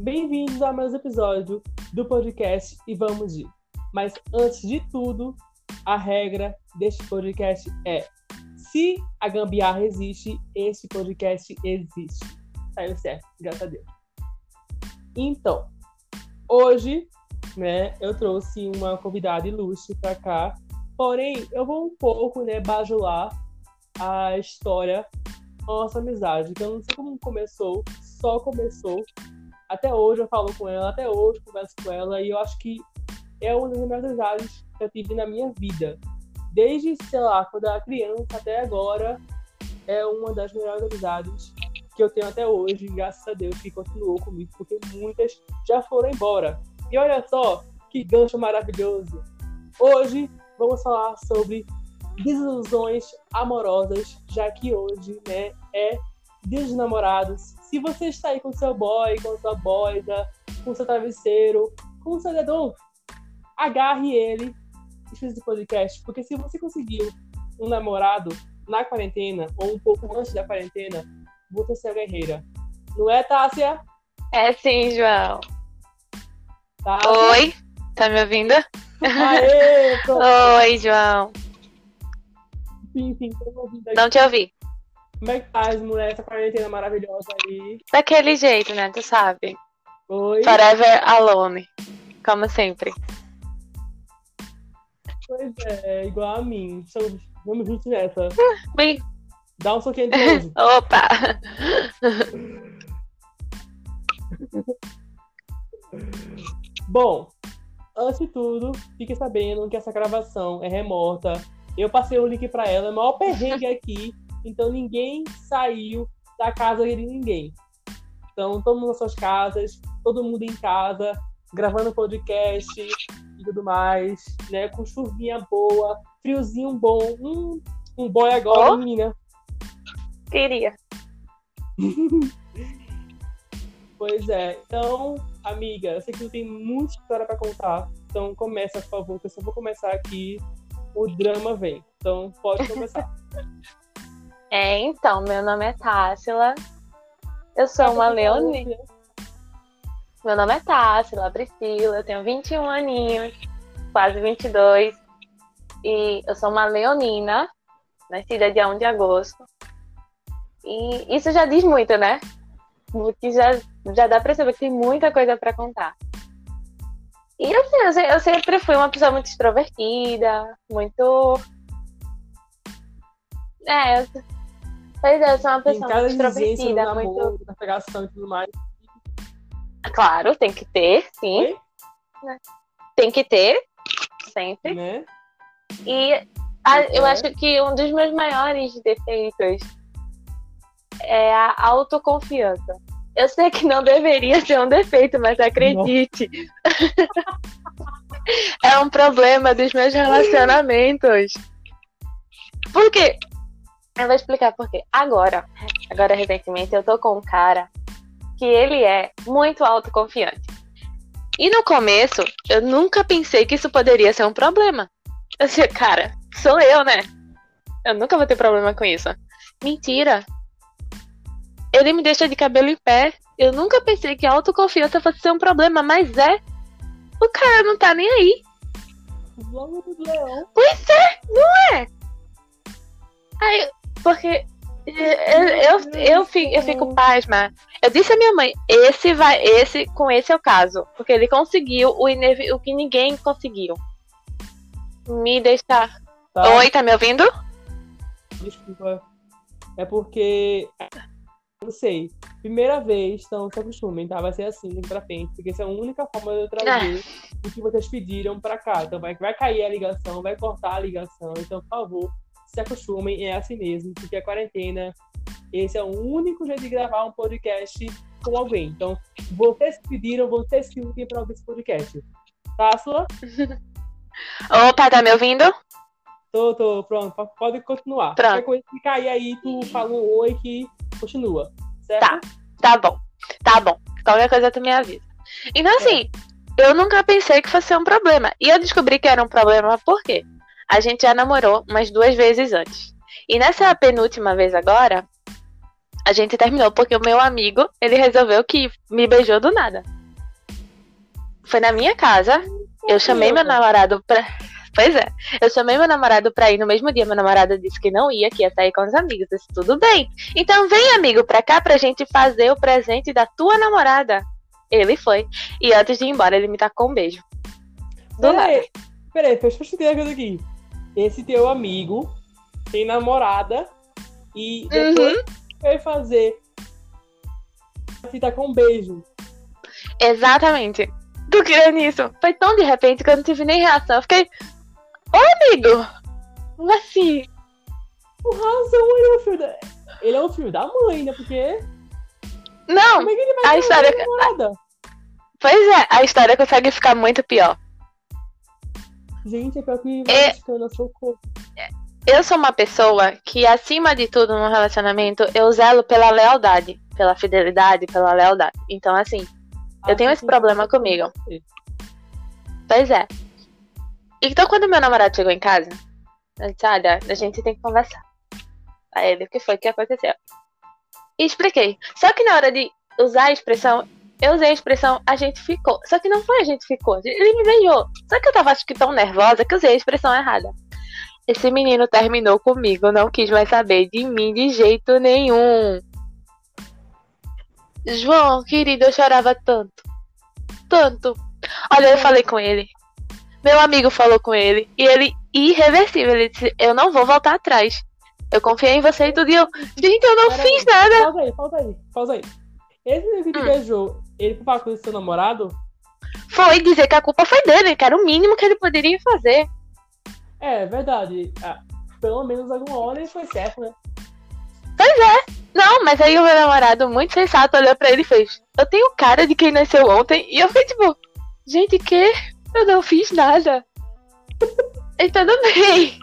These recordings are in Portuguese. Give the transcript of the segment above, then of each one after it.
Bem-vindos a mais um episódio do podcast e vamos de. Mas antes de tudo, a regra deste podcast é: se a gambiarra existe, este podcast existe. Saiu certo, graças a Deus. Então, hoje, né, eu trouxe uma convidada ilustre para cá. Porém, eu vou um pouco, né, bajular a história nossa amizade, que eu não sei como começou, só começou. Até hoje eu falo com ela, até hoje converso com ela, e eu acho que é uma das melhores amizades que eu tive na minha vida. Desde, sei lá, quando eu era criança até agora, é uma das melhores amizades que eu tenho até hoje, graças a Deus, que continuou comigo, porque muitas já foram embora. E olha só que gancho maravilhoso! Hoje vamos falar sobre desilusões amorosas, já que hoje, né, é Dia dos Namorados. Se você está aí com seu boy, com sua boida, com seu travesseiro, com seu dedão, agarre ele e fiz esse podcast, porque se você conseguiu um namorado na quarentena ou um pouco antes da quarentena, você é a guerreira. Não é, Tássia? É sim, João. Tássia? Oi, tá me ouvindo? Aê. Oi, João. Sim, sim, tô ouvindo aqui. Não te ouvi. Como é que tá, mulher, essa quarentena maravilhosa aí? Daquele jeito, né? Tu sabe. Oi? Forever alone. Como sempre. Pois é, igual a mim. Estamos- Vamos juntos nessa. Ui, Dá um soquinho de novo. Opa! Bom, antes de tudo, fique sabendo que essa gravação é remota. Eu passei o link pra ela, é o maior perrengue aqui, então ninguém saiu da casa de ninguém. Então, todo mundo nas suas casas, todo mundo em casa, gravando podcast e tudo mais, né? Com chuvinha boa, friozinho bom. Hum, um boy agora, Ó. menina. Queria. Pois é. Então, amiga, eu sei que tu tem muita história pra contar. Então, começa, por favor, que eu só vou começar aqui. O drama vem. Então, pode começar. É, então, meu nome é Tássila. Eu sou uma leonina. Meu nome é Tássila Priscila, eu tenho 21 aninhos, quase 22. E eu sou uma leonina, nascida dia 1 de agosto. E isso já diz muito, né? Porque já, já dá pra saber que tem muita coisa pra contar. E assim, eu, eu sempre fui uma pessoa muito extrovertida, muito. É, eu, pois é, eu sou uma pessoa muito exigência no extrovertida, muito. na pegação e tudo mais. Claro, tem que ter, sim. Oi? Tem que ter, sempre. Né? E a- eu É. acho que um dos meus maiores defeitos é a autoconfiança. Eu sei que não deveria ser um defeito, mas acredite. é um problema dos meus relacionamentos. Por quê? Eu vou explicar por quê. Agora, agora recentemente, eu tô com um cara que ele é muito autoconfiante. E no começo, eu nunca pensei que isso poderia ser um problema. Eu disse, cara, sou eu, né? Eu nunca vou ter problema com isso. Mentira. Ele me deixa de cabelo em pé. Eu nunca pensei que a autoconfiança fosse ser um problema, mas é. O cara não tá nem aí. Pois é, não é? Aí, porque eu, eu, eu, fico, eu fico pasma. Eu disse à minha mãe, esse vai, esse, com esse é o caso. Porque ele conseguiu o, inevi- o que ninguém conseguiu. Me deixar. Tá? Oi, tá me ouvindo? Desculpa. É porque. Não sei. Primeira vez, então se acostumem, tá? Vai ser assim daqui pra frente. Porque essa é a única forma de eu trazer o que vocês pediram pra cá. Então vai, vai cair a ligação, vai cortar a ligação. Então, por favor, se acostumem, é assim mesmo. Porque a quarentena, esse é o único jeito de gravar um podcast com alguém. Então, vocês pediram, vocês que lutem pra ouvir esse podcast. Tá, Sula? Opa, tá me ouvindo? Tô, tô, pronto. po- Pode continuar. Pronto. Qualquer coisa que cair aí, tu fala um oi que continua. Certo? Tá. Tá bom. Tá bom. Qualquer coisa tu me avisa. Então, assim, eu nunca pensei que fosse um problema. E eu descobri que era um problema por quê? A gente já namorou umas duas vezes antes. E nessa penúltima vez agora, A gente terminou porque o meu amigo, ele resolveu que me beijou do nada. Foi na minha casa. Eu chamei meu namorado pra. Pois é, eu chamei meu namorado pra ir no mesmo dia. Meu namorado disse que não ia, que ia sair com os amigos. Eu disse, tudo bem. Então vem, amigo, pra cá pra gente fazer o presente da tua namorada. Ele foi. E antes de ir embora, ele me tacou um beijo. Do nada. Peraí, peraí, deixa eu coisa aqui. Esse teu amigo tem namorada e depois Uhum. vai fazer. Tá com um beijo. Exatamente. Tu queria nisso. Foi tão de repente que eu não tive nem reação. Eu fiquei. Ô, amigo! Assim? Com razão, ele é um filho da. Ele é um filho da mãe, né? Porque. Não, Como é que ele vai a história- pois é, a história consegue ficar muito pior. Gente, é pior que É. socorro. Eu sou uma pessoa que, acima de tudo, no relacionamento, eu zelo pela lealdade. Pela fidelidade, pela lealdade. Então, assim, Eu tenho esse problema comigo. pois é. Então, quando meu namorado chegou em casa, eu disse, olha, a gente tem que conversar. Aí ele, o que foi que aconteceu? E expliquei. Só que na hora de usar a expressão, eu usei a expressão a gente ficou. Só que não foi a gente ficou. Ele me beijou. Só que eu tava acho que tão nervosa que eu usei a expressão errada. Esse menino terminou comigo, não quis mais saber de mim de jeito nenhum. João, querido, eu chorava tanto. Tanto. Olha, eu falei com ele. Meu amigo falou com ele. E ele, irreversível, ele disse: Eu não vou voltar atrás. Eu confiei em você e tudo. E eu, gente, eu não Pera fiz aí, nada. Pausa aí, pausa aí, pausa aí. Esse menino que te Hum. beijou, ele foi falar com seu namorado? Foi dizer que a culpa foi dele, que era o mínimo que ele poderia fazer. É, verdade. Ah, pelo menos alguma hora ele foi certo, né? Não, mas aí o meu namorado, muito sensato, olhou pra ele e fez: Eu tenho cara de quem nasceu ontem. E eu fiquei tipo: Gente, que? Eu não fiz nada. e tudo bem.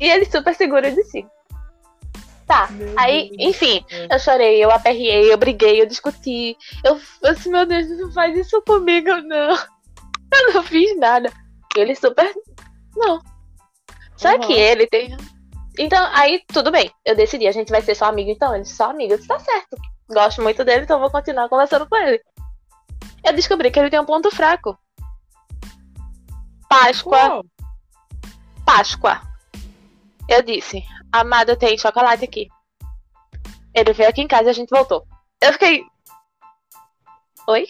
e ele super seguro de si. Tá. Meu Aí, enfim, eu chorei, eu aperriei, eu briguei, eu discuti. Eu eu disse, meu Deus, não faz isso comigo, não. Eu não fiz nada. E ele super. Não. Só Uhum. que ele tem. Então, aí, tudo bem. Eu decidi, a gente vai ser só amigo, então. Ele só amigo. Disse, tá certo. Gosto muito dele, então vou continuar conversando com ele. Eu descobri que ele tem um ponto fraco. Páscoa. Qual? Páscoa. Eu disse, amado, tem chocolate aqui. Ele veio aqui em casa e a gente voltou. Eu fiquei. Oi?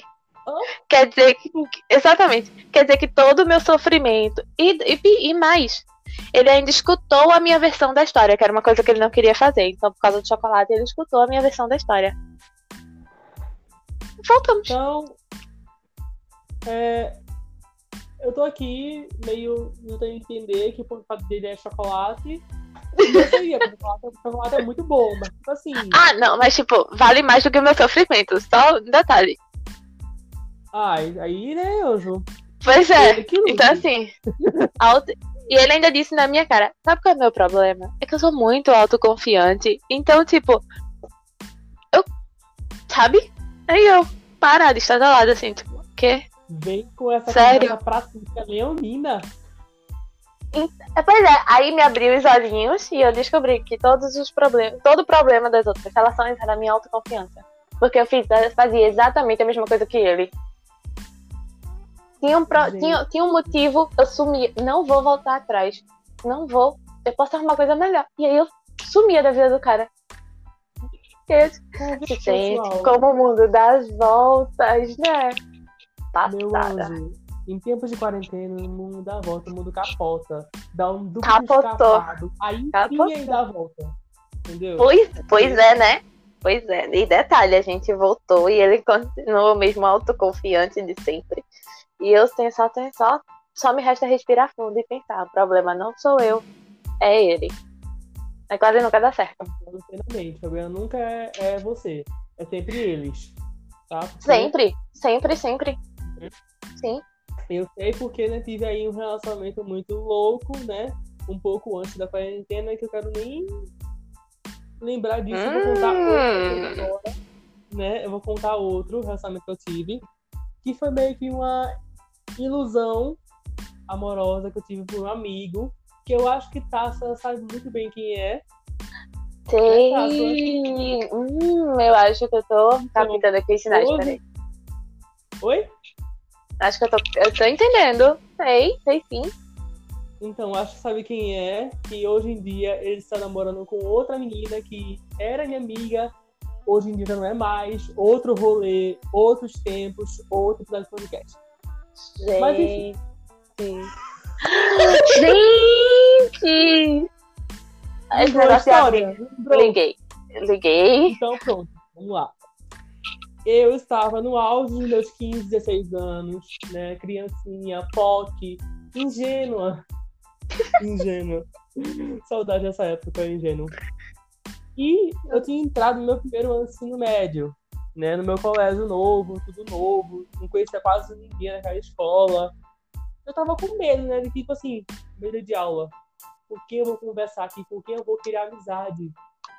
Hã? Quer dizer que. Exatamente. Quer dizer que todo o meu sofrimento. E, e, e mais. Ele ainda escutou a minha versão da história, que era uma coisa que ele não queria fazer. Então, por causa do chocolate, ele escutou a minha versão da história. Voltamos. Então, é, eu tô aqui meio não tenho entender que por fato dele é chocolate. Eu porque chocolate é muito bom, mas tipo assim, Ah, não, mas tipo, vale mais do que o meu sofrimento. Só um detalhe. ai, aí né, Anjo? Pois é. Então, assim, auto- e ele ainda disse na minha cara: Sabe qual é o meu problema? É que eu sou muito autoconfiante. Então, tipo, eu. Sabe? Aí eu, parada, estadalada, assim, tipo, o quê? Vem com essa Sério? prática leonina. É, pois é, aí me abriu os olhinhos e eu descobri que todos os problemas, todo problema das outras relações era a minha autoconfiança. Porque eu fiz, eu fazia exatamente a mesma coisa que ele. Tinha um, pro- tinha, tinha um motivo, eu sumia. Não vou voltar atrás. Não vou. Eu posso arrumar coisa melhor. E aí eu sumia da vida do cara. Gente, como o mundo dá as voltas, né? meu Passada. anjo, em tempos de quarentena, o mundo dá a volta, o mundo capota. Dá um duplo Capotou. escapado. Aí Capotou. sim aí dá a volta. Entendeu? Pois, pois é, né? Pois é. E detalhe, a gente voltou e ele continuou mesmo autoconfiante de sempre. E eu tenho só, tenho só, só me resta respirar fundo e pensar, o problema não sou eu, é ele. É quase nunca dá certo. Inteiramente. O problema nunca é, é você. É sempre eles. Tá? Porque Sempre, sempre, sempre. Sim. Eu sei porque né, tive aí um relacionamento muito louco, né? Um pouco antes da quarentena, que eu quero nem lembrar disso. Eu vou contar Hum. outro agora, né? Eu vou contar outro relacionamento que eu tive. Que foi meio que uma ilusão amorosa que eu tive por um amigo. Que eu acho que Tassa sabe muito bem quem é. Sei. Hum, eu acho que eu tô captando aqui os sinais, peraí. Oi? Acho que eu tô, eu tô entendendo. Sei, sei sim. Então, acho que sabe quem é, que hoje em dia ele está namorando com outra menina que era minha amiga, hoje em dia já não é mais, outro rolê, outros tempos, outro episódio de podcast. Mas, enfim. Gente. Gente! Esse negócio é? Liguei. Liguei. Então, pronto, vamos lá. Eu estava no auge dos meus 15, 16 anos, né? Criancinha, POC, ingênua. Ingênua. Saudade dessa época, ingênua. E eu tinha entrado no meu primeiro ano de ensino médio, né? No meu colégio novo, tudo novo, não conhecia quase ninguém naquela escola. Eu tava com medo, né? De tipo assim, medo de aula. Com quem eu vou conversar aqui? Com quem eu vou criar amizade,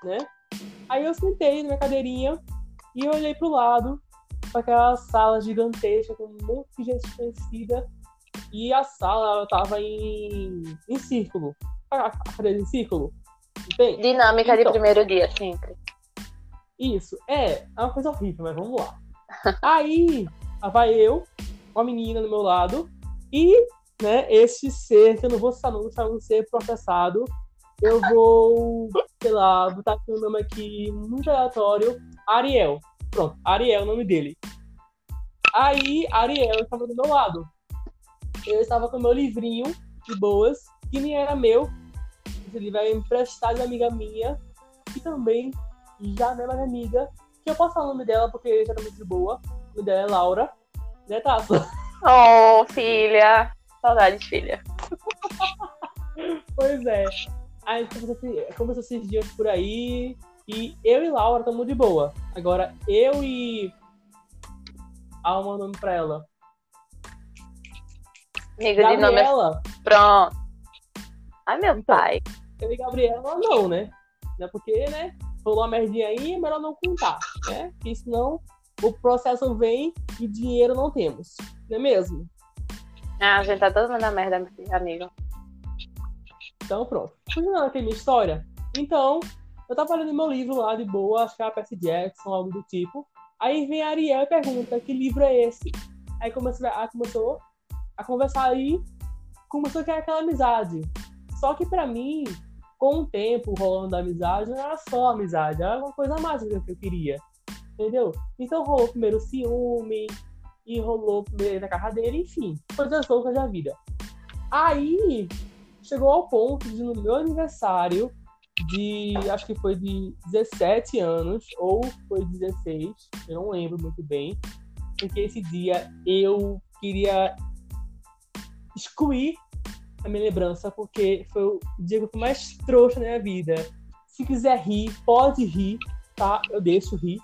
né? Aí eu sentei na minha cadeirinha e eu olhei pro lado, para aquela sala gigantesca com um monte de gente desconhecida. E a sala ela tava em, em círculo. A, cadeira em círculo. Entende? Dinâmica de Então. primeiro dia, sempre. Isso, é, é uma coisa horrível, mas vamos lá. Aí, vai eu, uma menina do meu lado, e, né, esse ser, que eu não vou citar nome, para não ser processado, eu vou, sei lá, botar aqui um nome aqui muito aleatório, Ariel. Pronto, Ariel é o nome dele. Aí, Ariel estava do meu lado. Eu estava com meu livrinho de boas, que nem era meu. Esse livro era emprestado de uma amiga minha, que também já não é mais amiga, que eu posso falar o nome dela porque já tá muito de boa. O nome dela é Laura. Né, Taça? Oh, filha. Saudades, filha. Pois é. Aí começou, começou esses dias por aí. E eu e Laura estamos de boa. Agora, eu e. Alma o nome pra ela. Amiga de nome. Gabriela. Pronto. Ai, meu Então. pai. Eu e Gabriela não, né? Né, Porque, né? Rolou uma merdinha aí, é melhor não contar, né? Porque senão o processo vem e dinheiro não temos. Não é mesmo? Ah, a gente tá todo mundo na merda, amigo. Então, pronto. Continuando aqui minha história. Então, eu tava lendo meu livro lá de boa, acho que é a Percy Jackson, algo do tipo. Aí vem a Ariel e pergunta: que livro é esse? Aí começou a, começou a conversar aí, começou a criar aquela amizade. Só que pra mim, com o tempo rolando da amizade, não era só amizade, era uma coisa mais que eu queria. Entendeu? Então rolou primeiro ciúme, e rolou primeiro na casa dele, enfim, coisas loucas da vida. Aí chegou ao ponto de no meu aniversário de acho que foi de 17 anos ou foi 16, eu não lembro muito bem, porque esse dia eu queria excluir a minha lembrança porque foi o dia que eu fui mais trouxa na minha vida. Se quiser rir, pode rir, tá? Eu deixo rir,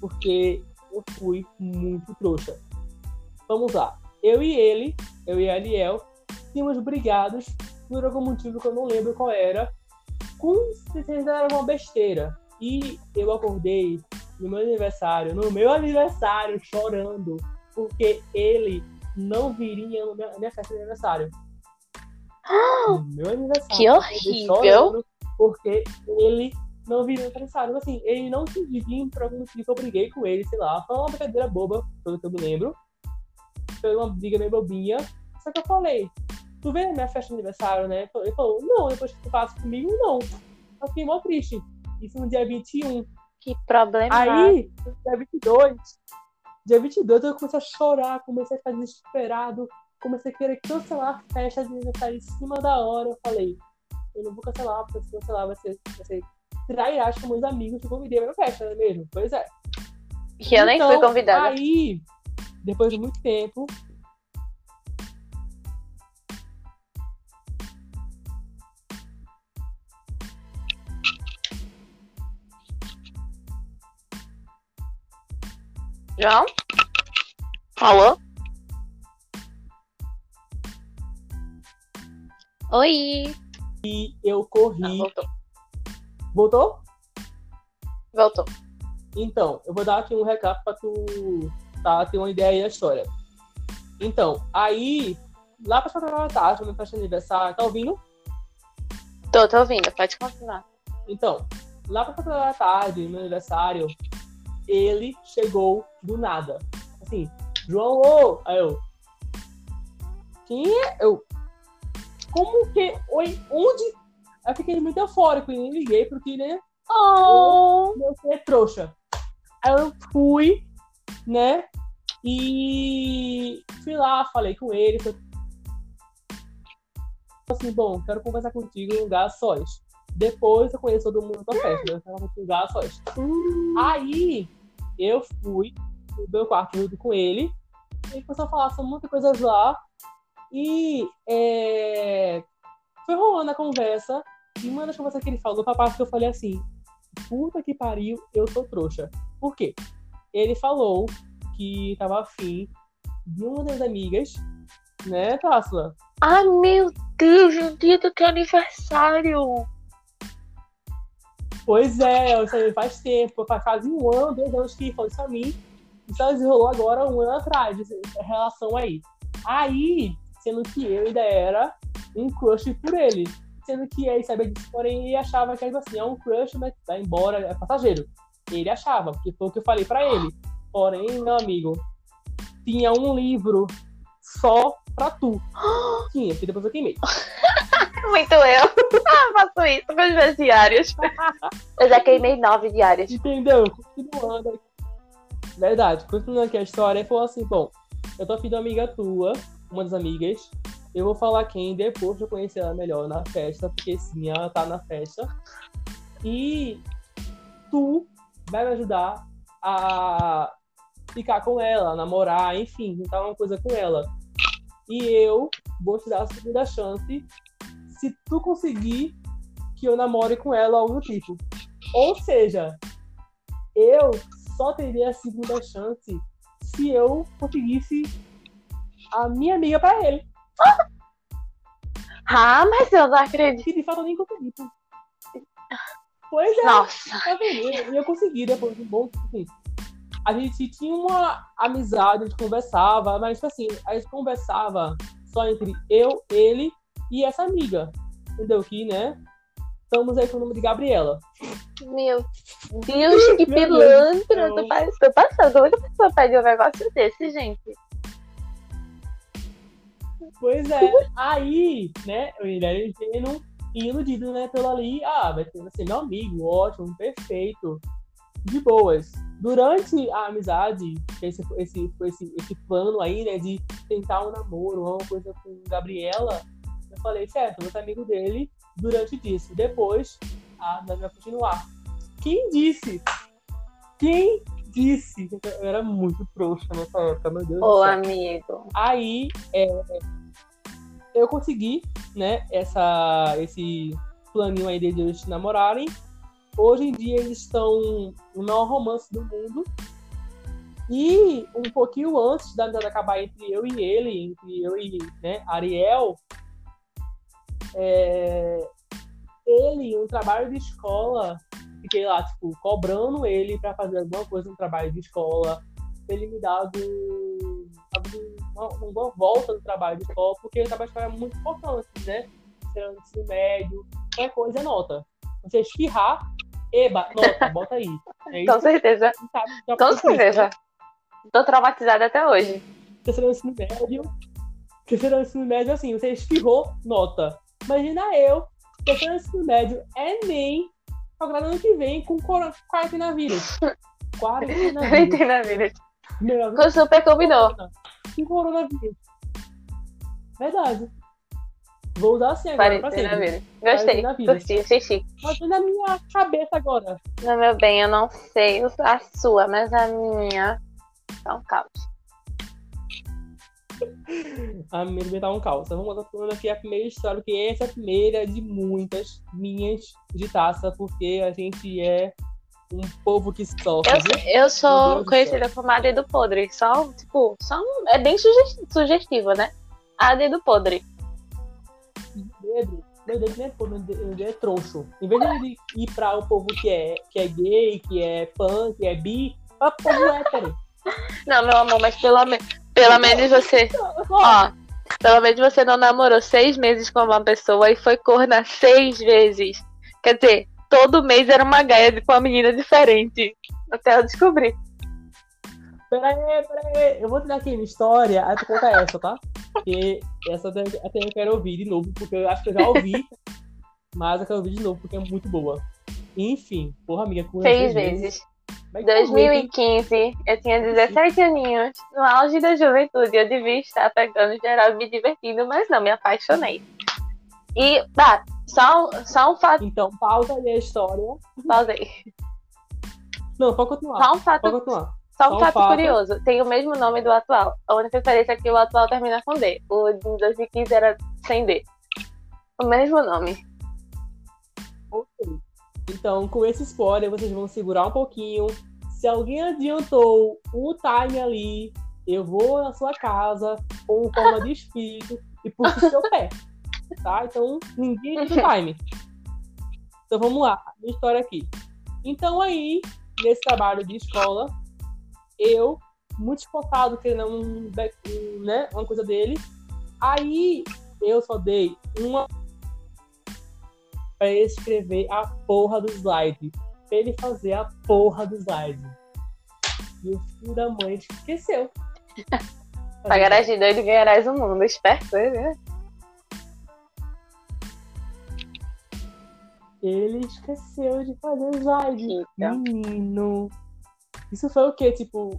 porque eu fui muito trouxa. Vamos lá. Eu e ele, eu e a Ariel, tínhamos brigados por algum motivo que eu não lembro qual era. Com certeza era uma besteira. E eu acordei no meu aniversário, no meu aniversário, chorando, porque ele não viria na minha festa de aniversário. No meu aniversário. Que horrível. Porque ele não viria no aniversário. Assim, ele não quis vir por algum motivo. Eu briguei com ele, sei lá. Foi uma brincadeira boba, pelo que eu me lembro. Foi uma briga meio bobinha. Só que eu falei, tu vem na minha festa de aniversário, né? Ele falou, não, depois que tu passa comigo, não. Eu fiquei mó triste. Isso no dia 21. Que problema. Aí, dia 22, dia 22 eu comecei a chorar, comecei a ficar desesperado, comecei a querer cancelar a festa de aniversário em cima da hora. Eu falei, eu não vou cancelar, porque se cancelar vai ser, vai ser trairagem com meus amigos que eu convidei pra minha festa, não é mesmo? Pois é. Que eu nem fui Então, convidada. Aí, depois de muito tempo. João? Alô? Oi. Eu Ah, corri. voltou. Voltou? Voltou. Então, eu vou dar aqui um recap pra tu tá, ter uma ideia aí da história. Então, aí, lá pra quatro da tarde, minha festa de aniversário, tá ouvindo? Tô, tô ouvindo. Pode continuar. Então, lá pra 4 da tarde, no meu aniversário, ele chegou do nada. Assim, João, ô! Aí eu. Quem é? Eu. Como que. Oi, onde? Eu fiquei muito eufórico e nem liguei porque, né? Oh. Filho é trouxa. Aí eu fui, né? E fui lá, falei com ele. Foi... Assim, bom, quero conversar contigo em um lugar sós. Depois eu conheço todo mundo da festa, né? Eu quero conversar em um lugar sós. Aí eu fui no meu quarto junto com ele. E começou a falar sobre muitas coisas lá. E é, foi rolando a conversa. E uma das conversas que ele falou, pra parte que eu falei assim: puta que pariu, eu sou trouxa. Por quê? Ele falou que tava afim de uma das amigas, né, Tássila? Ai, meu Deus, no dia do teu aniversário. Pois é, isso aí faz tempo, faz quase um ano, dois anos que falou isso a mim. Isso só desenrolou agora um ano atrás, essa relação aí. Aí, sendo que eu ainda era um crush por ele. Sendo que ele sabia disso, porém ele achava que tipo assim, é um crush, mas vai embora, é passageiro. Ele achava, porque foi o que eu falei pra ele. Porém, meu amigo, tinha um livro só pra tu. Tinha, porque depois eu queimei. Muito eu. Ah, faço isso com os meus diários. Eu já queimei nove diários. Entendeu? Continuando aqui. Verdade, continuando aqui a história, ele falou assim: bom, eu tô afim de uma amiga tua, uma das amigas. Eu vou falar quem depois de eu conhecer ela melhor na festa, porque sim, ela tá na festa. E tu vai me ajudar a ficar com ela, namorar, enfim, tentar uma coisa com ela. E eu vou te dar a segunda chance se tu conseguir que eu namore com ela, algo do tipo. Ou seja, eu só teria a segunda chance se eu conseguisse a minha amiga pra ele. Ah, mas eu não acredito. De fato eu nem consegui. Pois é, Nossa. tá vendo? E eu consegui depois de um bom assim, A gente tinha uma amizade, a gente conversava, mas tipo assim, a gente conversava só entre eu, ele e essa amiga. Entendeu? Que, né? Estamos aí com o nome de Gabriela. Meu Deus, que Meu Deus pilantra. céu. Tô, pa- tô passando. Como é que a pessoa pede um negócio desse, gente? Pois é. Aí, né, era ingênuo e iludido, né, pelo ali. Ah, vai ter vai ser meu amigo, ótimo, perfeito. De boas. Durante a amizade, esse, esse, esse, esse plano aí, né, de tentar um namoro, uma coisa com Gabriela, eu falei, certo, eu vou ser amigo dele durante disso. Depois, a amizade vai continuar. Quem disse? Quem disse? Eu era muito trouxa nessa época, meu Deus do Ô, amigo. Aí é, eu consegui, né, essa, esse planinho aí de eles se namorarem. Hoje em dia eles estão no maior romance do mundo. E um pouquinho antes da amizade acabar entre eu e ele, entre eu e né, Ariel, é, ele, no trabalho de escola, fiquei lá, tipo, cobrando ele pra fazer alguma coisa no trabalho de escola, ele me dado uma, uma volta no trabalho de escola, porque o trabalho de escola é muito importante, né? Sendo ensino médio, qualquer coisa é nota. Você espirrar, eba, nota, bota aí. É Com certeza. sabe, já Com certeza. Tô traumatizada até hoje. Terceiro ensino médio. Terceiro ensino médio, assim, você espirrou, nota. Imagina eu, terceiro ano ensino médio, Enem, agora ano que vem, com coro- coronavírus. Nem Coronavírus. na vida. Meu amigo, Super combinou. Com coronavírus. Verdade. Vou usar assim agora pra sempre. vida. Gostei. Gostei, achei chique. Mas na minha cabeça agora. No meu bem, eu não sei a sua, mas a minha é um caos. A minha um caos. Então, vamos falando aqui a primeira história, que essa é a primeira de muitas minhas de taça, porque a gente é um povo que sofre. Eu, eu sou conhecida como a dedo podre. Só, tipo, só um- é bem suge- sugestivo, né? A dedo podre. Pedro, meu Deus, não é meu Deus, é troncho. Em vez de ir pra o povo que é, que é gay, que é pan, que é bi, pra povo hétero. Não, meu amor, mas pelo, me... pelo menos você. Ó, pelo menos você não namorou seis meses com uma pessoa e foi corna seis vezes. Quer dizer, todo mês era uma gaia com uma menina diferente. Até eu descobrir. Peraí, peraí. Eu vou te dar aqui uma história, aí tu conta essa, tá? Porque essa até, até eu quero ouvir de novo, porque eu acho que eu já ouvi. mas eu quero ouvir de novo, porque é muito boa. Enfim, porra, amiga, com Seis vezes. 2015, eu tinha 17 aninhos, no auge da juventude, eu devia estar pegando geral e me divertindo, mas não, me apaixonei. E, tá, só, só um fato. Então, pausa aí a história. Pausei. Não, pode continuar. Só um fato. Pode continuar. Só um, fato, fato, curioso, tem o mesmo nome do atual. A única diferença é que o atual termina com D. O de 2015 era sem D. O mesmo nome. Ok. Então, com esse spoiler, vocês vão segurar um pouquinho. Se alguém adiantou o time ali, eu vou na sua casa com forma de espírito e puxo o seu pé. Tá? Então, ninguém tem time. Então, vamos lá. Minha história aqui. Então, aí, nesse trabalho de escola, eu, muito esforçado, querendo um, né, uma coisa dele, aí eu só dei uma para ele escrever a porra do slide. Pra ele fazer a porra do slide. E o filho da mãe esqueceu. Pagarás de doido ganharás o mundo. Esperto, né? Ele esqueceu de fazer o slide. Menino. Isso foi o quê? Tipo,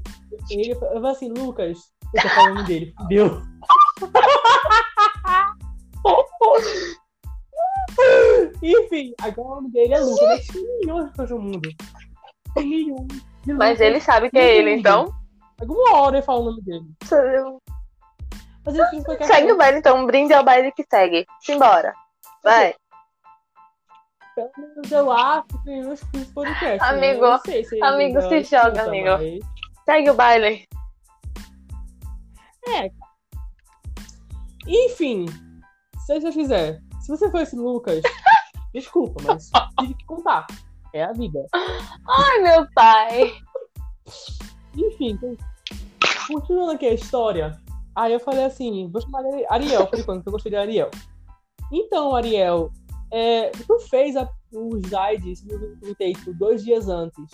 ele falou assim, Lucas, eu tô falando dele. Deu. Enfim, agora o nome dele é Lucas. Mas tem milhões de pessoas no mundo. Tem milhões. Mas ele sabe que é ele, então? Alguma hora ele fala o nome dele. Mas foi Segue o baile, então. Um brinde ao baile que segue. Simbora. Vai. Pelo menos eu acho que tem uns podcast. Amigo, né? se amigo se joga, amigo. Segue o baile. É. Enfim, se você fizer se você for esse Lucas, desculpa, mas tive que contar. É a vida. Ai, meu pai. Enfim, continuando aqui a história, aí eu falei assim, vou chamar Ariel, por enquanto, eu gostei de Ariel. Então, Ariel, é, tu fez a, os slides no por dois dias antes.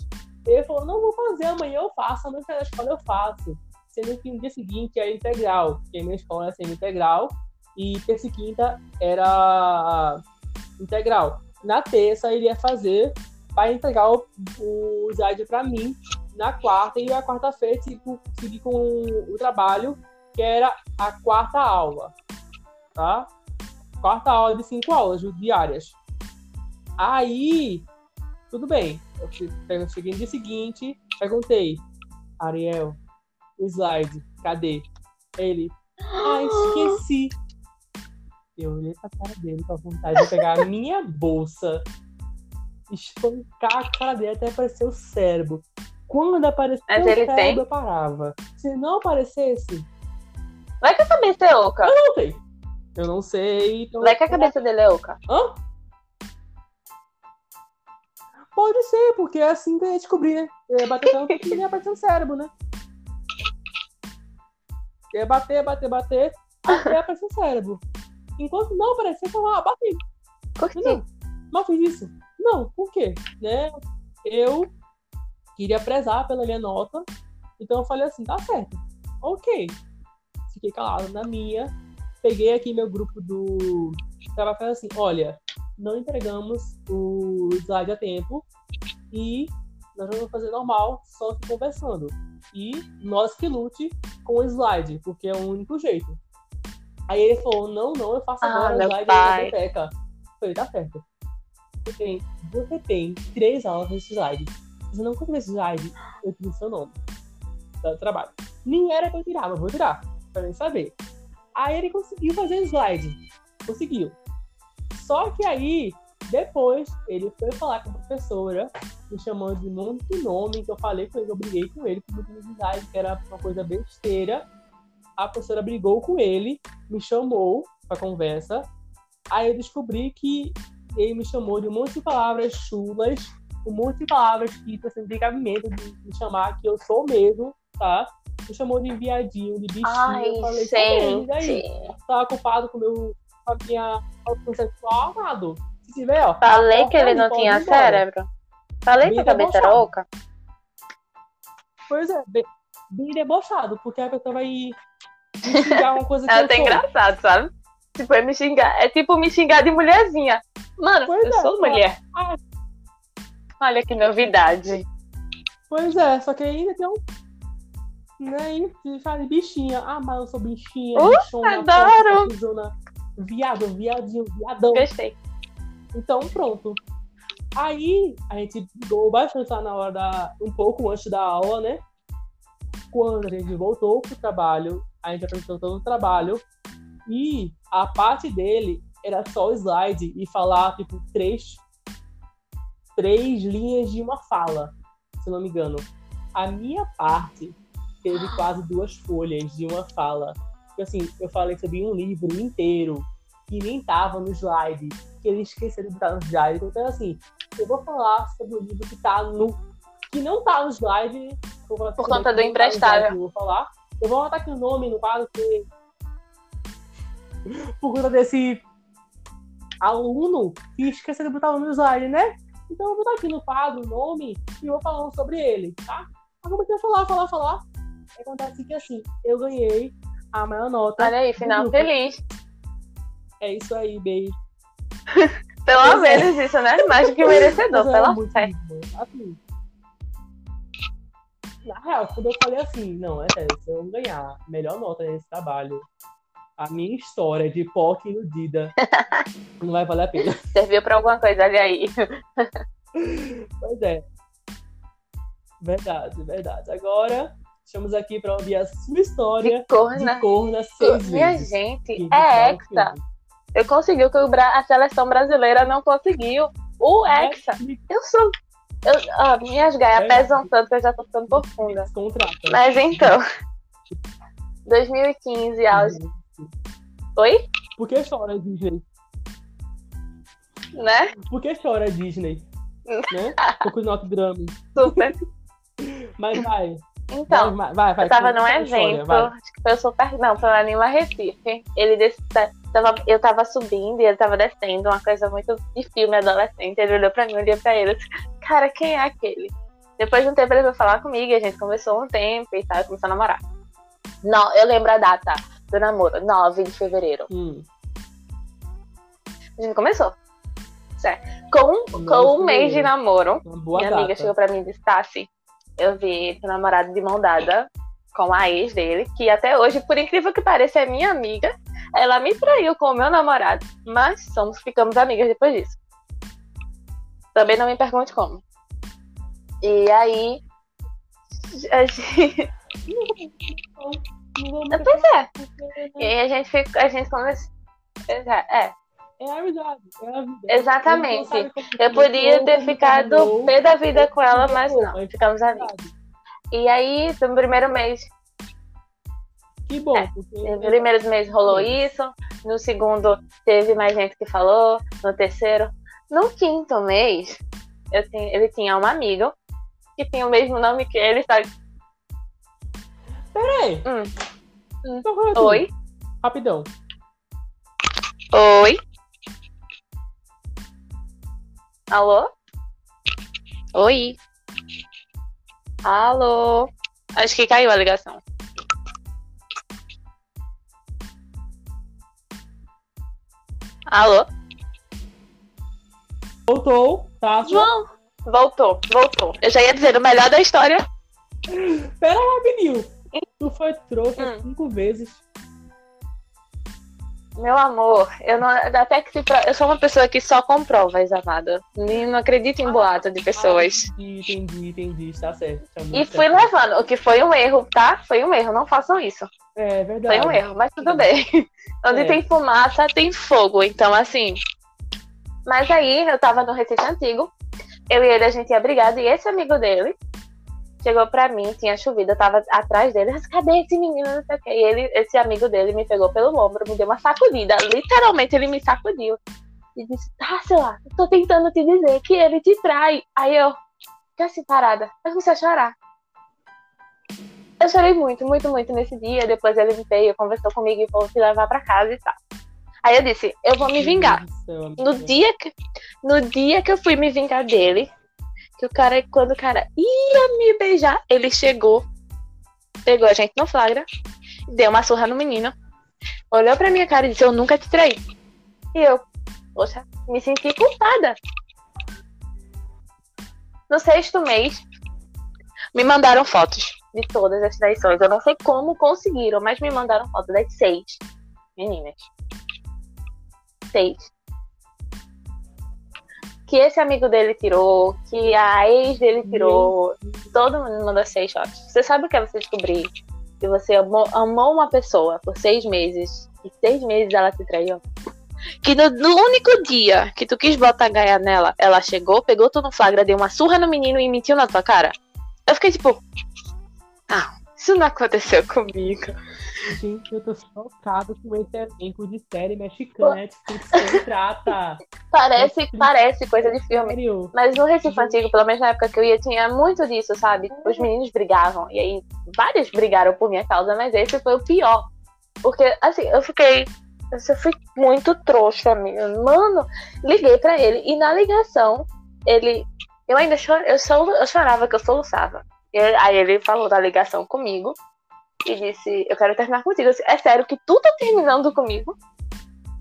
Ele falou, não vou fazer, amanhã eu faço, amanhã na escola eu faço. Sendo que no dia seguinte era integral, porque a minha escola é semi-integral, e terça e quinta era integral. Na terça ele ia fazer para entregar o, o slide para mim na quarta e a quarta-feira seguir com o trabalho que era a quarta aula, tá? Quarta aula de cinco aulas diárias. Aí, tudo bem. Eu cheguei no dia seguinte, perguntei, Ariel, o slide, cadê? Ele, ah, esqueci. Eu olhei pra cara dele com a vontade de pegar a minha bolsa, espancar a cara dele até aparecer o cérebro. Quando apareceu Mas o cérebro, tem? eu parava. Se não aparecesse. Vai que a cabeça é oca. Eu não sei. Eu não sei. Então... Vai que a cabeça dele é oca. Hã? Pode ser, porque é assim que eu ia descobrir, né? Eu ia bater tanto que ia aparecer o cérebro, né? Eu ia bater, bater, bater, até aparecer o cérebro. Enquanto não aparecer, eu falo, ah, bati. Por quê? Não, não fiz isso. Não, por quê? Né? Eu queria prezar pela minha nota, então eu falei assim, tá certo. Ok. Fiquei calado na minha. Peguei aqui meu grupo do trabalho falando assim, olha, não entregamos o slide a tempo e nós vamos fazer normal, só que conversando. E nós que lute com o slide, porque é o único jeito. Aí ele falou, não, não, eu faço agora ah, slide na biblioteca. Eu falei, tá certo. Você tem, você tem três aulas nesse slide. Se você não conseguir esse slide, eu tiro seu nome. Do trabalho. Nem era pra eu tirar, mas vou tirar. Pra nem saber. Aí ele conseguiu fazer o slide. Conseguiu. Só que aí, depois, ele foi falar com a professora, me chamando de de nome, que eu falei com ele, eu briguei com ele por muito slide, que era uma coisa besteira a professora brigou com ele, me chamou para conversa. Aí eu descobri que ele me chamou de um monte de palavras chulas, um monte de palavras que assim, tem cabimento de me chamar que eu sou mesmo, tá? Me chamou de viadinho, de bichinho. Ai, eu falei, gente. daí? Tava ocupado com, meu, com a minha autoconceptual, amado. Se tiver, ó. Falei que ele não tinha cérebro. Falei que Bem a cabeça era oca. Pois é, bem, bem debochado, porque a pessoa vai me xingar uma coisa que É eu até sou. engraçado, sabe? Tipo, é me xingar. É tipo me xingar de mulherzinha. Mano, Pois eu é, sou mulher. Ah. Olha que novidade. Pois é, só que ainda tem um. Né, e fala bichinha. Ah, mas eu sou bichinha, Uh, bichona, adoro! viado, viadinho, viadão. Gostei. Então, pronto. Aí, a gente brigou bastante lá na hora da. um pouco antes da aula, né? Quando a gente voltou pro trabalho, a gente apresentou todo o trabalho. E a parte dele era só o slide e falar, tipo, três. três linhas de uma fala, se não me engano. A minha parte teve quase duas folhas de uma fala. Porque, assim, eu falei sobre um livro inteiro que nem tava no slide que ele esqueceu de botar no slide. Então, assim, eu vou falar sobre o livro que tá no. que não tá no slide. Por conta do não tá slide emprestável. vou falar. Eu vou botar aqui o nome no quadro, porque. Por conta desse aluno que esqueceu de botar o nome no slide, né? Então eu vou botar aqui no quadro o nome e vou falando sobre ele, tá? Eu comecei a falar, falar, falar. Acontece que assim, eu ganhei a maior nota. Olha aí, final grupo. feliz. É isso aí, beijo. Pelo é. menos isso, né? Mais do que merecedor, é pela muito fé. lindo, Assim, na real, quando eu falei assim, não, é sério, se eu ganhar melhor nota nesse trabalho, a minha história de POC iludida não vai valer a pena. Serviu pra alguma coisa, olha aí. Pois é. Verdade, verdade. Agora, estamos aqui para ouvir a sua história De corna. de corna seis Minha vezes. gente, é Hexa. Eu consegui o que a seleção brasileira não conseguiu. O Hexa. Eu sou. Eu, ó, minhas gaias É. pesam tanto que eu já tô ficando profunda. Mas então. 2015, auge. Oi? Por que chora Disney? Né? Por que chora Disney? né? Pouco nota drama. Super. Mas vai. Então, vai, vai, vai. eu tava num história, evento, vai. acho que foi o Super. Não, foi lá em Recife. Ele desse, tava, eu tava subindo e ele tava descendo, uma coisa muito de filme adolescente. Ele olhou pra mim, olhei pra ele. disse, Cara, quem é aquele? Depois de um tempo ele veio falar comigo, e a gente conversou um tempo e tal, começou a namorar. Não, eu lembro a data do namoro, 9 de fevereiro. Hum. A gente começou. Certo. Com, com um mês de namoro, minha data. amiga chegou pra mim e disse, Tassi, eu vi teu namorado de mão dada com a ex dele, que até hoje, por incrível que pareça, é minha amiga. Ela me traiu com o meu namorado, mas somos, ficamos amigas depois disso. Também não me pergunte como. E aí. A gente, pois é. E aí a gente ficou, a gente começou. É, É a amizade, é a. Exatamente. Eu podia ter ficado pé da vida com ela, mas não, ficamos amigos. E aí, no primeiro mês, Que bom, É, porque no primeiro mês rolou Sim. isso, no segundo teve mais gente que falou, no terceiro. No quinto mês, eu tinha- ele tinha um amigo que tinha o mesmo nome que ele, sabe? Peraí. Hum. Então, é tudo? Oi? Rapidão. Oi? Alô? Oi? Alô? Acho que caiu a ligação. Alô? Voltou, tá? João! Voltou, voltou. Eu já ia dizer o melhor da história. Pera rapidinho. Tu foi trouxa Hum. cinco vezes. Meu amor, eu não. Até que se pro- eu sou uma pessoa que só comprova, amada. E não acredito em boato de pessoas. Ah, entendi, entendi, entendi. Tá certo. Tá E muito fui certo. levando, o que foi um erro, tá? Foi um erro, não façam isso. É verdade. Foi um erro, mas tudo bem. Onde É. tem fumaça, tem fogo. Então, assim. Mas aí, eu tava no Recife Antigo. Eu e ele, a gente ia brigado. E esse amigo dele chegou pra mim, tinha chovido. Eu tava atrás dele. Cadê esse menino? Não sei o quê. E ele, esse amigo dele me pegou pelo ombro, me deu uma sacudida. Literalmente, ele me sacudiu. E disse: Tá, sei lá, tô tentando te dizer que ele te trai. Aí eu, fiquei assim parada. Eu comecei a chorar. Eu chorei muito, muito, muito nesse dia. Depois ele veio, conversou comigo e falou se levar pra casa e tal. Aí eu disse, eu vou me vingar. No dia que, no dia que eu fui me vingar dele, que o cara, quando o cara ia me beijar, ele chegou, pegou a gente no flagra, deu uma surra no menino, olhou pra minha cara e disse, eu nunca te traí. E eu, poxa, me senti culpada. No sexto mês, me mandaram fotos de todas as traições. Eu não sei como conseguiram, mas me mandaram fotos das seis meninas. Seis. Que esse amigo dele tirou, que a ex dele tirou. Todo mundo mandou seis fotos. Você sabe o que é você descobrir que você amou, amou uma pessoa por seis meses e seis meses ela te traiu? Que no, no único dia que tu quis botar gaia nela, ela chegou, pegou tu no flagra, deu uma surra no menino e mentiu na tua cara? Eu fiquei tipo. Ah, isso não aconteceu comigo. Gente, eu tô chocado com esse elenco de série mexicana. Netflix trata. Parece, Netflix. parece coisa de filme. Sério. Mas no Recife Antigo, pelo menos na época que eu ia, tinha muito disso, sabe? Os meninos brigavam. E aí, vários brigaram por minha causa, mas esse foi o pior. Porque, assim, eu fiquei. Eu fui muito trouxa, amiga. Mano, liguei pra ele. E na ligação, ele. Eu ainda chor, eu, só, eu chorava que eu soluçava. Aí ele falou da ligação comigo. E disse: Eu quero terminar contigo. Eu disse, é sério que tu tá terminando comigo?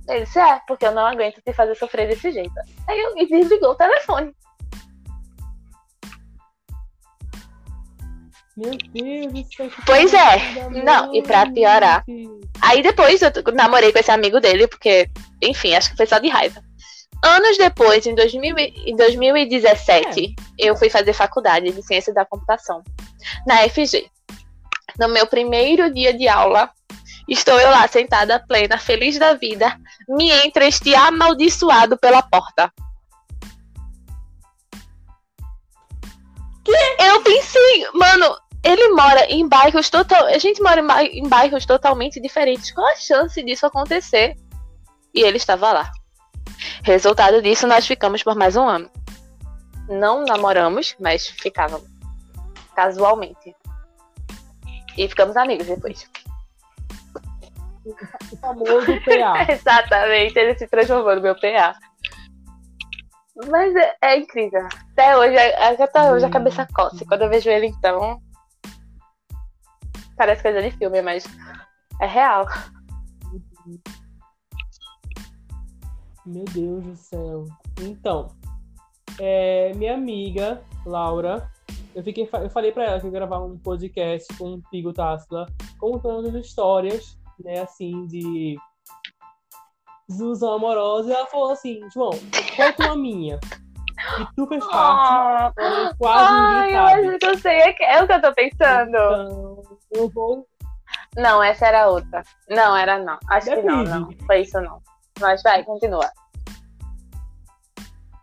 Ele disse: É, porque eu não aguento te fazer sofrer desse jeito. Aí eu desligou o telefone. Meu Deus Pois é. Não, e pra piorar. Aí depois eu namorei com esse amigo dele, porque, enfim, acho que foi só de raiva. Anos depois, em, 2000, e- em 2017, eu fui fazer faculdade de ciência da computação na FG. No meu primeiro dia de aula, estou eu lá sentada plena, feliz da vida, me entra este amaldiçoado pela porta. Eu pensei, mano, ele mora em bairros total. A gente mora em bairros totalmente diferentes. Qual a chance disso acontecer? E ele estava lá. Resultado disso, nós ficamos por mais um ano. Não namoramos, mas ficávamos. Casualmente. E ficamos amigos depois. O famoso PA. Exatamente, ele se transformou no meu PA. Mas é, é incrível. Até hoje, a- até hoje a cabeça coça. Quando eu vejo ele, então. Parece coisa de filme, mas é real. Meu Deus do céu. Então, é, minha amiga, Laura, eu, fiquei, eu falei pra ela que eu ia gravar um podcast com o Pigo Tássila, contando histórias, né, assim, de desilusão amorosa. E ela falou assim, João, conta uma minha. E tu fez parte, porém quase Ai, ninguém eu sabe. acho que eu sei. É, é o que eu tô pensando. Então, eu vou Não, essa era outra. Não, era não. Acho que não, Depende. não. Foi isso não. Mas vai, continua.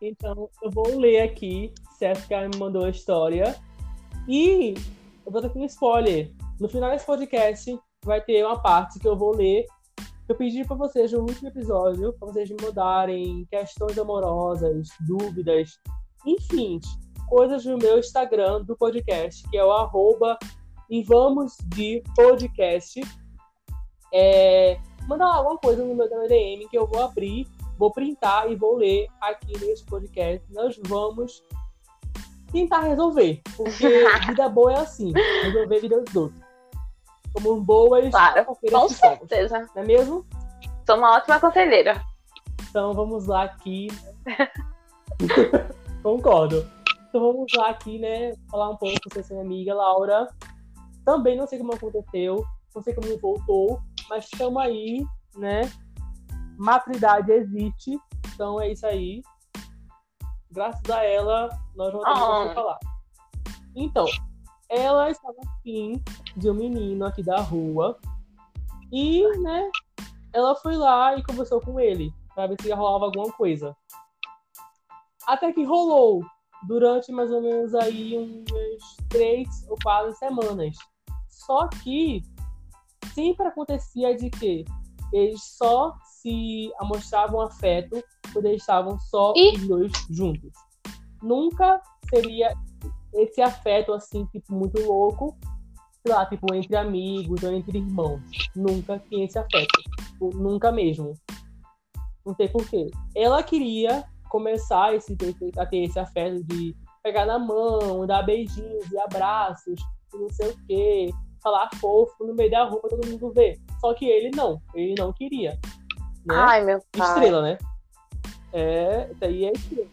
Então, eu vou ler aqui, ela me mandou a história. E eu vou dar aqui um spoiler. No final desse podcast, vai ter uma parte que eu vou ler. Eu pedi para vocês no último episódio, para vocês me mandarem questões amorosas, dúvidas, enfim, coisas no meu Instagram do podcast, que é o arroba e vamos de podcast. É, manda lá alguma coisa no meu DM que eu vou abrir vou printar e vou ler aqui nesse podcast. Nós vamos tentar resolver. Porque vida boa é assim, resolver a vida dos outros. Como boas Claro, Com somos, certeza. não é mesmo? Sou uma ótima conselheira. Então vamos lá aqui. Concordo. Então vamos lá aqui, né? Falar um pouco com essa minha amiga Laura. Também não sei como aconteceu, não sei como voltou, mas estamos aí, né? Maturidade existe, então é isso aí. Graças a ela, nós voltamos Oh. a falar. Então, ela estava afim de um menino aqui da rua e, né, ela foi lá e conversou com ele para ver se rolava alguma coisa. Até que rolou durante mais ou menos aí umas três ou quatro semanas. Só que sempre acontecia de que eles só se mostravam afeto quando eles estavam só Ih. os dois juntos. Nunca seria esse afeto assim, tipo, muito louco, sei lá, tipo, entre amigos ou entre irmãos. Nunca tinha esse afeto. Tipo, nunca mesmo. Não sei porquê. Ela queria começar esse, a ter esse afeto de pegar na mão, dar beijinhos e abraços, e não sei o quê, falar fofo no meio da rua todo mundo ver. Só que ele não, ele não queria. Né? Ai, meu pai. Estrela, né? É, daí é estrela.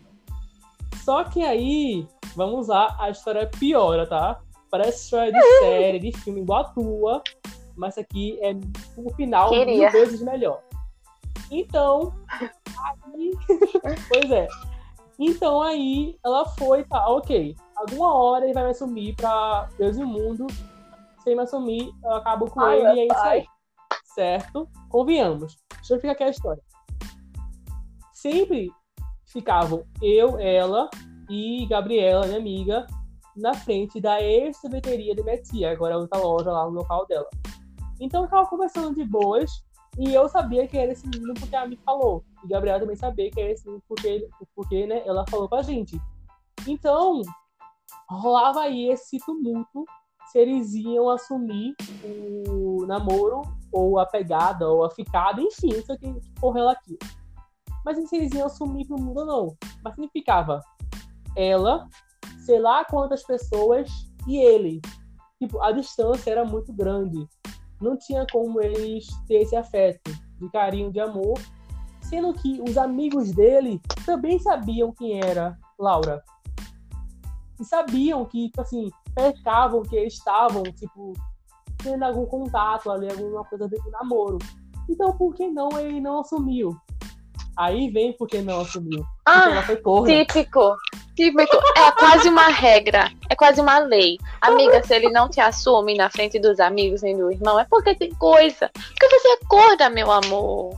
Só que aí, vamos lá, a história piora, tá? Parece história de série, de filme, igual a tua, mas aqui é o final Queria. mil vezes melhor. Então, aí, pois é. Então aí ela foi, tá, ok. Alguma hora ele vai me assumir pra Deus e o mundo. Se ele me assumir, eu acabo com Ai, ele e é isso aí. Certo? Convenhamos. Deixa eu explicar aqui a história. Sempre ficavam eu, ela e Gabriela, minha amiga, na frente da ex-sorveteria de minha tia, agora outra loja lá no local dela. Então eu ficava conversando de boas e eu sabia que era esse menino porque ela me falou. E Gabriela também sabia que era esse menino porque, porque né, ela falou pra gente. Então, rolava aí esse tumulto se eles iam assumir o namoro, ou a pegada, ou a ficada, enfim, isso aqui porra ela aqui. Mas se eles iam assumir pro mundo ou não. Mas significava ela, sei lá quantas pessoas, e ele. Tipo, a distância era muito grande. Não tinha como eles ter esse afeto, de carinho, de amor. Sendo que os amigos dele também sabiam quem era Laura. E sabiam que, tipo assim, pescavam que estavam, tipo, tendo algum contato ali, alguma coisa ver com namoro. Então, por que não ele não assumiu? Aí vem por que não assumiu. Ah, ela foi corna. típico. Típico. É quase uma regra. É quase uma lei. Amiga, se ele não te assume na frente dos amigos nem do irmão, é porque tem coisa. Porque você é corda, meu amor.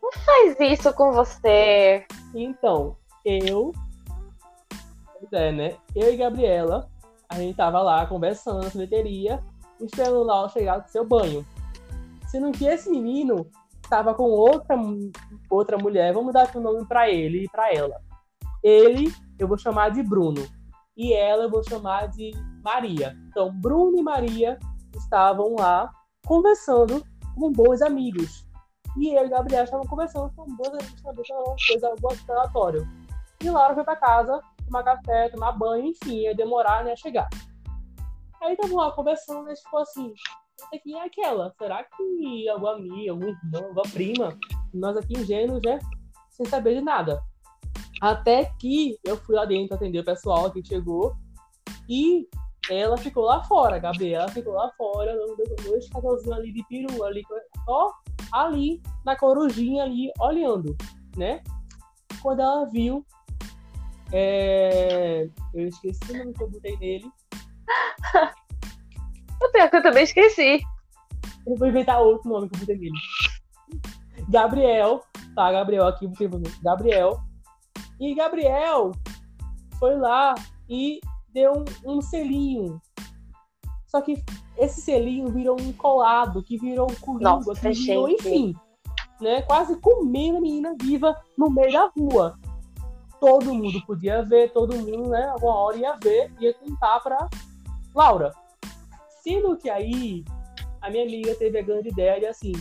Não faz isso com você. Então, eu. Pois é, né? Eu e Gabriela, a gente tava lá conversando na sorveteria, esperando lá o chegar do seu banho. Sendo que esse menino tava com outra, outra mulher, vamos dar o nome pra ele e pra ela. Ele eu vou chamar de Bruno. E ela eu vou chamar de Maria. Então, Bruno e Maria estavam lá conversando como bons amigos. E eu e Gabriel estavam conversando com bons amigos também, uma coisa algo relatório. E Laura foi pra casa tomar café, tomar banho, enfim, ia demorar né, a chegar. Aí estavam lá conversando, né, tipo assim, essa aqui é aquela. Será que alguma amiga, algum irmão, alguma prima? Nós aqui ingênuos, né? Sem saber de nada. Até que eu fui lá dentro atender o pessoal que chegou e ela ficou lá fora, Gabriela ficou lá fora, dois casalzinhos ali de peru, ali, só ali na corujinha ali, olhando, né? Quando ela viu, é... eu esqueci o nome que eu botei nele, O pior que eu também esqueci. eu vou inventar outro nome que eu botei nele. Gabriel, tá? Gabriel aqui, botei o Gabriel. E Gabriel foi lá e deu um, um selinho. Só que esse selinho virou um colado, que virou um coringa, que virou, gente. enfim, né? Quase comendo a menina viva no meio da rua. Todo mundo podia ver, todo mundo, né? Alguma hora ia ver, ia contar pra Laura. Sendo que aí a minha amiga teve a grande ideia de assim,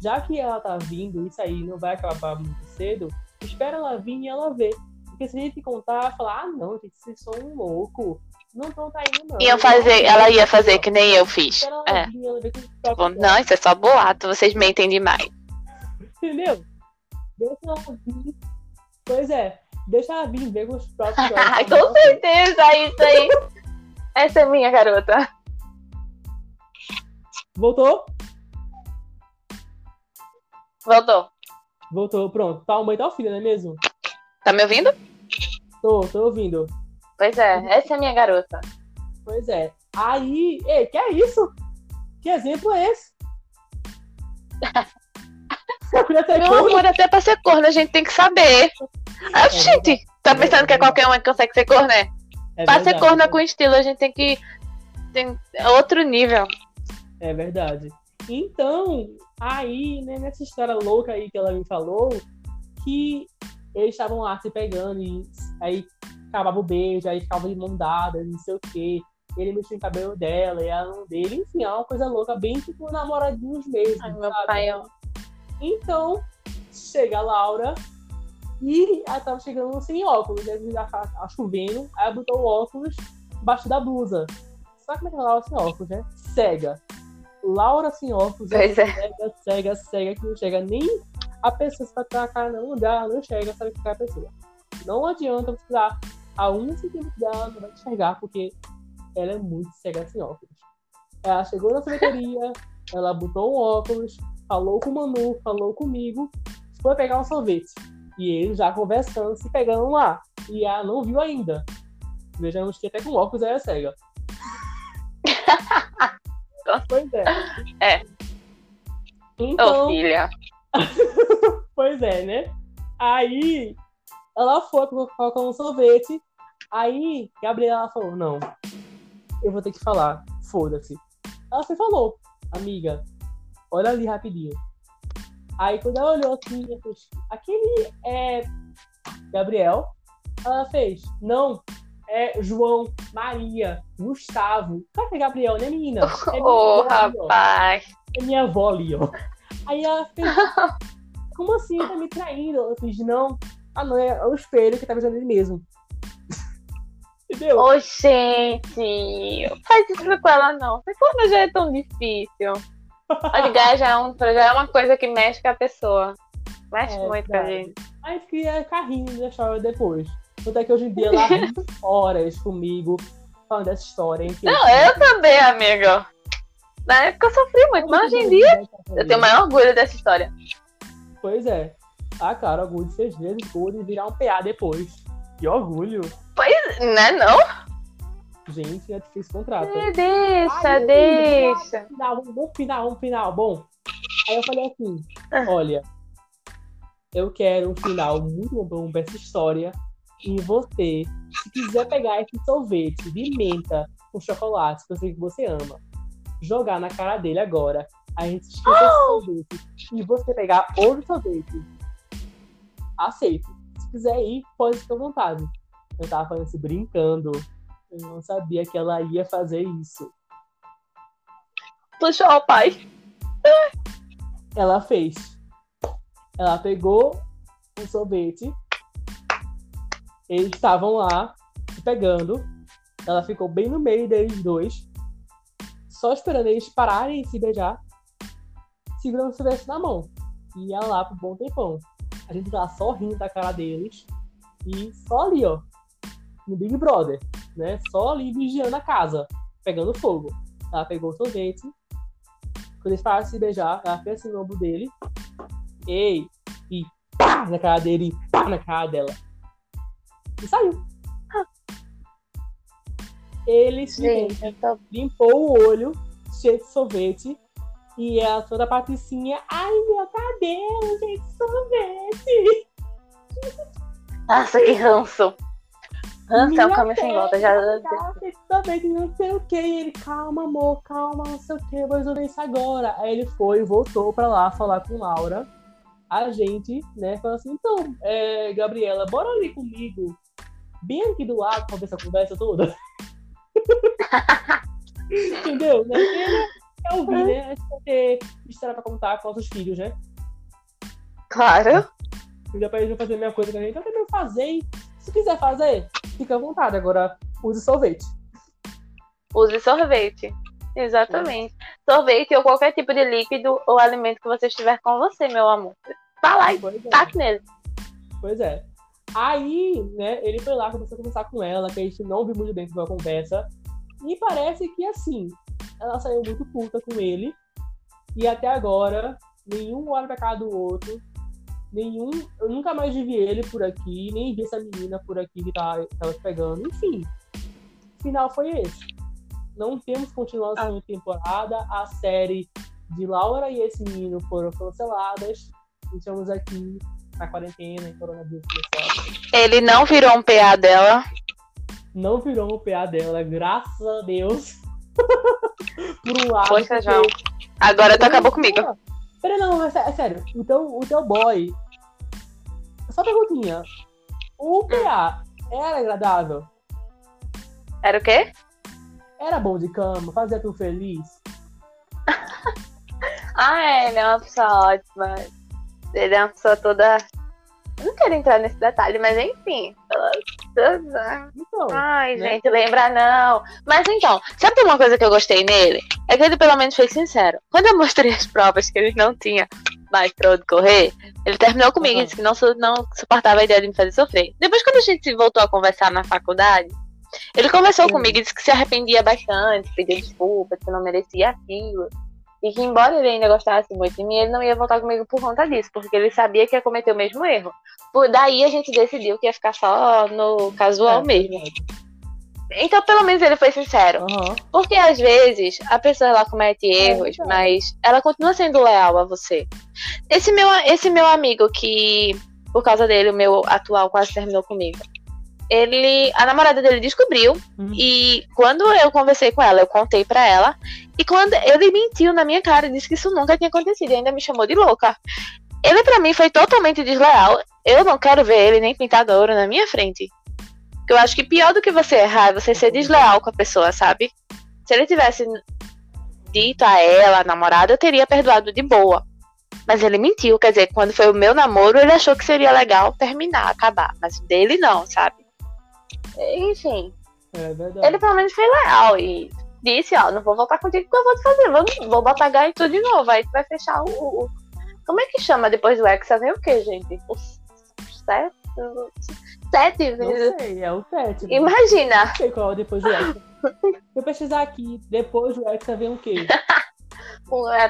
já que ela tá vindo, isso aí não vai acabar muito cedo, espera ela vir e ela ver. Porque se a gente contar, falar, ah, não, gente, vocês são um louco. Não estão tá indo, não. Iam fazer, ela ia fazer que nem eu fiz. Ela É. vir, ela Bom, próprios Não, isso é só boato, vocês mentem demais. Entendeu? Deixa ela vir. Pois é, deixa ela vir ver com os próprios olhos. Com certeza, isso aí. Essa é minha garota. Voltou? Voltou. Voltou, pronto. Tá o mãe tá o filho, não é mesmo? Tá me ouvindo? Tô, tô ouvindo. Pois é, essa é a minha garota. Pois é. Aí, ei, que é isso? Que exemplo é esse? Eu queria ter Meu corno. amor, até pra ser corno a gente tem que saber. Ah, É gente, tá pensando que é qualquer um que consegue ser corno, né? É Pra ser verdade, corna com estilo, a gente tem que. Tem outro nível. É verdade. Então, aí, né, nessa história louca aí que ela me falou, que eles estavam lá se pegando e aí acabava o beijo, aí ficava de mão dada, não sei o quê. Ele mexia no cabelo dela e ela não dele. Enfim, é uma coisa louca, bem tipo namoradinhos mesmo. Ai, meu pai, ó. Então, chega a Laura e ela tava chegando sem óculos, né? Tava chovendo, aí ela botou o óculos embaixo da blusa. Sabe como é que é Laura sem óculos, né? Cega. Laura sem óculos, Pois é. cega, cega, cega, que não chega nem a pessoa se tá a cara no lugar, não chega, sabe que é a pessoa. Não adianta você dar a um centímetro dela, não vai enxergar, porque ela é muito cega sem óculos. Ela chegou na sorveteria, ela botou um óculos, falou com o Manu, falou comigo, foi pegar um sorvete. E eles já conversando, se pegando lá. E ela não viu ainda. Vejamos que até com óculos ela é cega. pois é. É. Ô, Então, filha. Pois é, né? Aí ela foi colocar um sorvete. Aí Gabriela falou: Não, eu vou ter que falar. Foda-se. Ela se falou: Amiga, olha ali rapidinho. Aí quando ela olhou assim, fez, aquele é Gabriel. Ela fez: Não, é João, Maria, Gustavo. Claro que é Gabriel, né, menina? É minha ali, ó. rapaz. É minha avó ali, ó. Aí ela fez. Como assim? Tá me traindo? Eu fiz, não. Ah, não, é o espelho que tá avisando ele mesmo. Entendeu? Ô, gente. Faz isso com ela, não. Mas como já é tão difícil? Ligar já é, um, já é uma coisa que mexe com a pessoa. Mexe É, muito com a gente. Aí fiquei carrinho de deixar depois. Tanto é que hoje em dia ela ri horas comigo falando dessa história. Hein, Não, eu também, amiga. Na época eu sofri muito, mas hoje em dia eu tenho maior orgulho dessa história. Pois é. Ah, cara, orgulho de seis vezes e virar um PA depois. Que orgulho. Né, não? Gente, é difícil contrato. Deixa, Ai, eu deixa. final, vamos vamos final, vamos final. Bom, aí eu falei assim, Ah. olha, eu quero um final muito bom pra essa história. E você, se quiser pegar esse sorvete de menta com chocolate, que eu sei que você ama, jogar na cara dele agora, a gente esquece esse sorvete, e você pegar outro sorvete, aceito. Se quiser ir, pode ficar à vontade. Eu tava falando isso brincando. Eu não sabia que ela ia fazer isso. Puxou o pai. ela fez. Ela pegou um sorvete. Eles estavam lá se pegando. Ela ficou bem no meio deles dois. Só esperando eles pararem de se beijar. Segurando o sorvete na mão. E ia lá por um bom tempão. A gente tava só rindo da cara deles. E só ali, ó. No Big Brother. Né? Só ali vigiando a casa. Pegando fogo. Ela pegou o sorvete. Quando eles pararam de se beijar, ela fez assim no ombro dele. Ei! E pá na cara dele, e pá na cara dela. E saiu. Ele Gente, tô... limpou o olho, cheio de sorvete. E ela toda patricinha. Ai, meu cabelo, cheio de sorvete. Nossa, que ranço. É Minha caminho sem volta. Já... Fez sorvete, não sei o que. Ele, calma, amor, calma, não sei o que, vou resolver isso agora. Aí ele foi voltou pra lá falar com Laura. A gente, né, falou assim: então, é, Gabriela, bora ali comigo, bem aqui do lado, pra ver essa conversa toda. Entendeu? Né? É ouvir, né? A gente vai ter história pra contar com nossos filhos, né? Claro. Já pra eles não fazer a mesma coisa que a gente, eu também fazer. Se quiser fazer, fica à vontade. Agora, use sorvete. Use sorvete. Exatamente. Sorvete ou qualquer tipo de líquido ou alimento que você estiver com você, meu amor. Vá lá e Pois é. taque nele. Pois é. Aí, né, ele foi lá, começou a conversar com ela, que a gente não viu muito dentro da conversa. E parece que, assim, ela saiu muito puta com ele. E até agora, nenhum olha pra cara do outro. Nenhum. Eu nunca mais vi ele por aqui, nem vi essa menina por aqui que tá, tava se pegando. Enfim, o final foi esse. Não temos continuação de temporada. A série de Laura e esse menino foram canceladas. Estamos aqui na quarentena, em coronavírus começou. Ele não virou um PA dela. Não virou o PA dela, graças a Deus. Por um lado. Poxa, João. Agora tu acabou comigo. Peraí, não, é, é sério. Então, o teu boy. Só perguntinha. O PA era agradável? Era o quê? Era bom de cama? Fazia tu feliz? Ah, é, ele é uma pessoa ótima. Ele é uma pessoa toda. Eu não quero entrar nesse detalhe, mas enfim. Então, Ai, né? gente, lembra não. Mas então, sabe uma coisa que eu gostei nele? É que ele pelo menos foi sincero. Quando eu mostrei as provas que ele não tinha mais pra onde correr, ele terminou comigo e Aham. disse que não, não suportava a ideia de me fazer sofrer. Depois, quando a gente voltou a conversar na faculdade, ele conversou Sim. comigo e disse que se arrependia bastante, pediu desculpas, que não merecia aquilo. E que embora ele ainda gostasse muito de mim, ele não ia voltar comigo por conta disso, porque ele sabia que ia cometer o mesmo erro. Por daí a gente decidiu que ia ficar só no casual é, mesmo. Então, pelo menos ele foi sincero. Aham. Porque às vezes a pessoa ela comete erros, verdade. mas ela continua sendo leal a você. Esse meu, esse meu amigo que, por causa dele, o meu atual quase terminou comigo. Ele, a namorada dele descobriu Uhum. e quando eu conversei com ela, eu contei pra ela e quando ele mentiu na minha cara, disse que isso nunca tinha acontecido e ainda me chamou de louca. Ele pra mim foi totalmente desleal. Eu não quero ver ele nem pintado ouro na minha frente. Eu acho que pior do que você errar é você ser desleal com a pessoa, sabe? Se ele tivesse dito a ela, a namorada, eu teria perdoado de boa. Mas ele mentiu, quer dizer, quando foi o meu namoro, ele achou que seria legal terminar, acabar. Mas dele não, sabe? Enfim, É verdade. ele pelo menos foi leal e disse, ó, não vou voltar contigo porque eu vou te fazer, vou, vou botar tudo de novo. Aí tu vai fechar o. o- Como é que chama depois do Hexa? Vem o quê, gente? O sete? Sete Não vezes. sei, é o sétimo. Imagina, Não sei qual é depois do Hexa. Eu pesquisar aqui. Depois do Hexa vem o quê? é,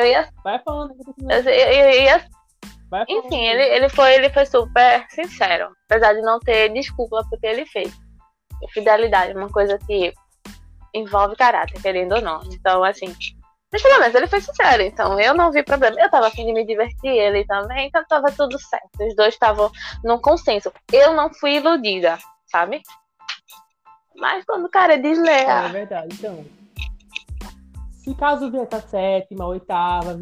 eu ia. Vai falando. eu. Eu, eu- ia Vai falando. Enfim, ele, ele, foi, ele foi super sincero. Apesar de não ter desculpa porque ele fez. Fidelidade é uma coisa que envolve caráter, querendo ou não. Então, assim. Mas pelo menos ele foi sincero, então eu não vi problema. Eu tava afim de me divertir, ele também, então tava tudo certo. Os dois estavam num consenso. Eu não fui iludida, sabe? Mas quando o cara é É desleal. verdade. Então, se caso vier a sétima, oitava,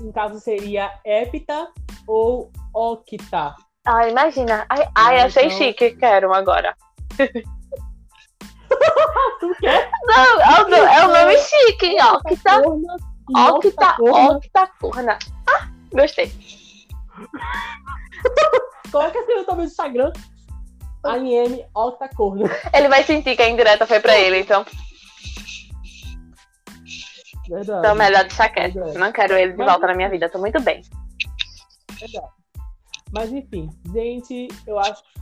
em caso seria hepta ou octa. Ai, imagina. Ai, ai achei Então- chique, quero agora. Tu quer? Não, é o, é o nome chique, tá Corna e Octa, octacorna. octacorna. Ah, gostei. Coloca assim no teu Instagram. ANM octacorna. Ele vai sentir que a indireta foi pra ele, então, Verdade. então melhor deixar quieto. Verdade. Não quero ele de Mas- volta na minha vida, tô muito bem. Verdade. Mas enfim, gente, eu acho que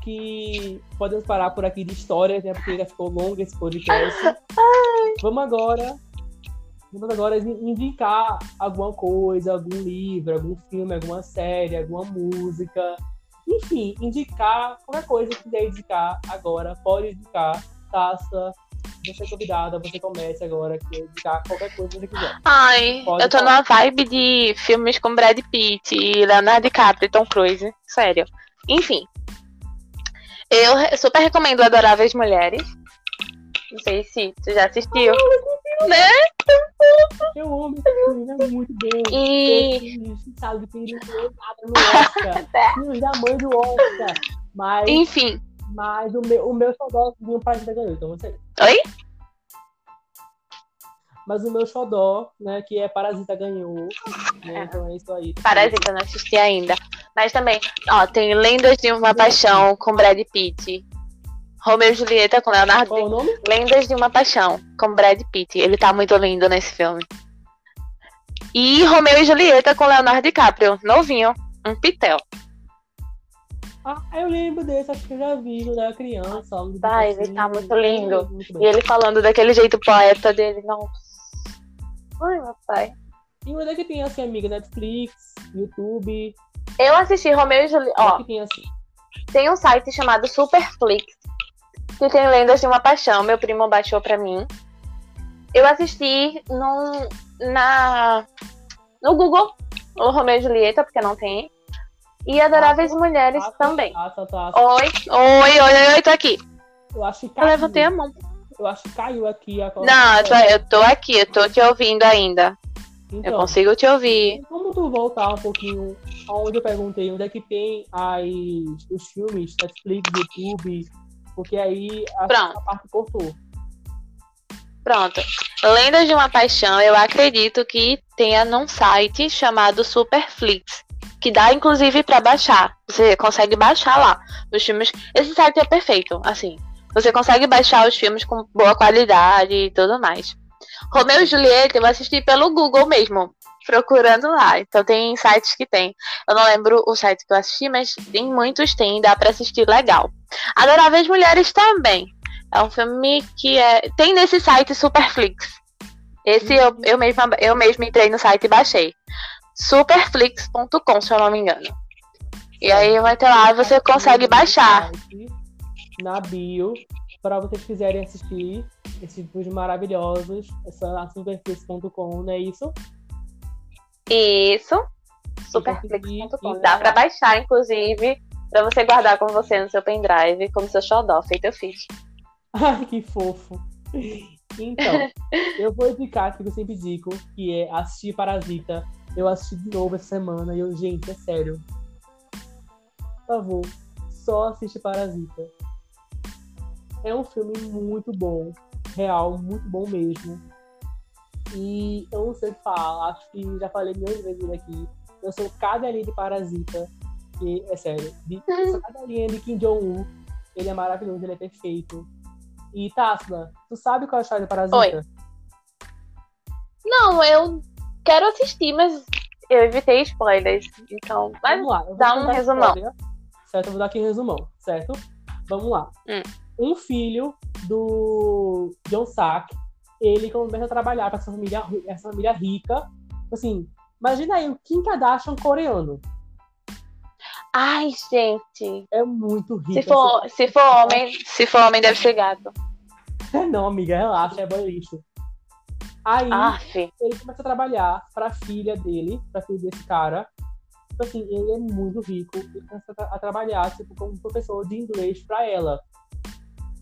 podemos parar por aqui de histórias, né? Porque já ficou longo esse podcast. Vamos agora. Vamos agora indicar alguma coisa, algum livro, algum filme, alguma série, alguma música. Enfim, indicar qualquer coisa que quiser indicar agora, pode indicar. Taça, você é convidada, você comece agora, que indicar qualquer coisa que você quiser. Ai, Pode eu tô falar. numa vibe de filmes com Brad Pitt e Leonardo DiCaprio e Tom Cruise. Sério. Enfim. Eu super recomendo Adoráveis Mulheres. Não sei se tu já assistiu. Né? Eu amo esse é muito bom. E. Sabe nada no Oscar. Filhos da mãe do Oscar. Mas, Enfim. mas o meu, o meu xodózinho Parasita ganhou, então você. Oi? Mas o meu xodó, né, que é Parasita ganhou. É. Né, então é isso aí. Parasita, não assisti ainda. Mas também, ó, tem Lendas de uma Paixão com Brad Pitt. Romeu e Julieta com Leonardo. Qual o nome? Lendas de uma Paixão com Brad Pitt. Ele tá muito lindo nesse filme. E Romeu e Julieta com Leonardo DiCaprio. Novinho. Um pitel. Ah, eu lembro desse, acho que eu já vi quando era criança. algo do Vai, tipo ele tá assim. muito lindo. Muito E ele falando daquele jeito poeta dele. Nossa. Ai, meu pai. E onde é que tem assim, amiga? Netflix, YouTube. Eu assisti Romeu e Julieta. Ó, assim? tem um site chamado Superflix, que tem Lendas de uma Paixão. Meu primo baixou pra mim. Eu assisti num, na, no Google, o Romeu e Julieta, porque não tem. E Adoráveis Mulheres Taça, também. Taça. Oi, oi, oi, oi, oi, tô aqui. Eu acho que Eu caiu. levantei a mão. Eu acho que caiu aqui a Não, eu tô, eu tô aqui, eu tô te ouvindo ainda. Eu Então, consigo te ouvir. Como tu voltar um pouquinho aonde eu perguntei onde é que tem as, os filmes, Netflix, YouTube, porque aí a, Pronto. a parte cortou. Pronto. Lendas de uma Paixão, eu acredito que tenha num site chamado Superflix, que dá inclusive para baixar. Você consegue baixar lá os filmes. Esse site é perfeito, assim. Você consegue baixar os filmes com boa qualidade e tudo mais. Romeu e Julieta eu assisti pelo Google mesmo, procurando lá. Então tem sites que tem. Eu não lembro o site que eu assisti, mas tem muitos tem, dá para assistir legal. Adoráveis Mulheres também. É um filme que é tem nesse site Superflix. Esse eu, eu mesma eu mesmo entrei no site e baixei. Superflix.com, se eu não me engano. E aí vai ter lá, você consegue baixar. Na bio, para vocês quiserem assistir esses vídeos maravilhosos, essa superflix.com, não é isso? Isso. Superflix.com. Dá para baixar, inclusive, para você guardar com você no seu pendrive, como seu xodó, feito eu fiz. Ai, que fofo. Então, eu vou indicar que eu sempre digo, que é assistir Parasita. Eu assisti de novo essa semana e eu, gente, é sério. Por favor, só assiste Parasita. É um filme muito bom, real, muito bom mesmo. E eu não sei o que falar, acho que já falei milhões de vezes aqui. Eu sou cada linha de Parasita, que é sério, de, cada linha de Kim Jong-un, ele é maravilhoso, ele é perfeito. E Tasla, tu sabe qual é a história de Parasita? Oi. Não, eu quero assistir, mas eu evitei spoilers. Então, mas Vamos lá, dá um resumão. História, certo? Eu vou dar aqui um resumão, certo? Vamos lá. Hum. Um filho do John Sack, ele começa a trabalhar para essa família, essa família rica. Assim, imagina aí o Kim Kardashian coreano. Ai, gente. É muito rico. Se for, se for homem, se for homem, deve ser gato. Não, amiga, relaxa, é lixo. Aí Aff. ele começa a trabalhar para a filha dele, para filha desse cara. Tipo assim, ele é muito rico, ele começa a trabalhar tipo, como professor de inglês para ela.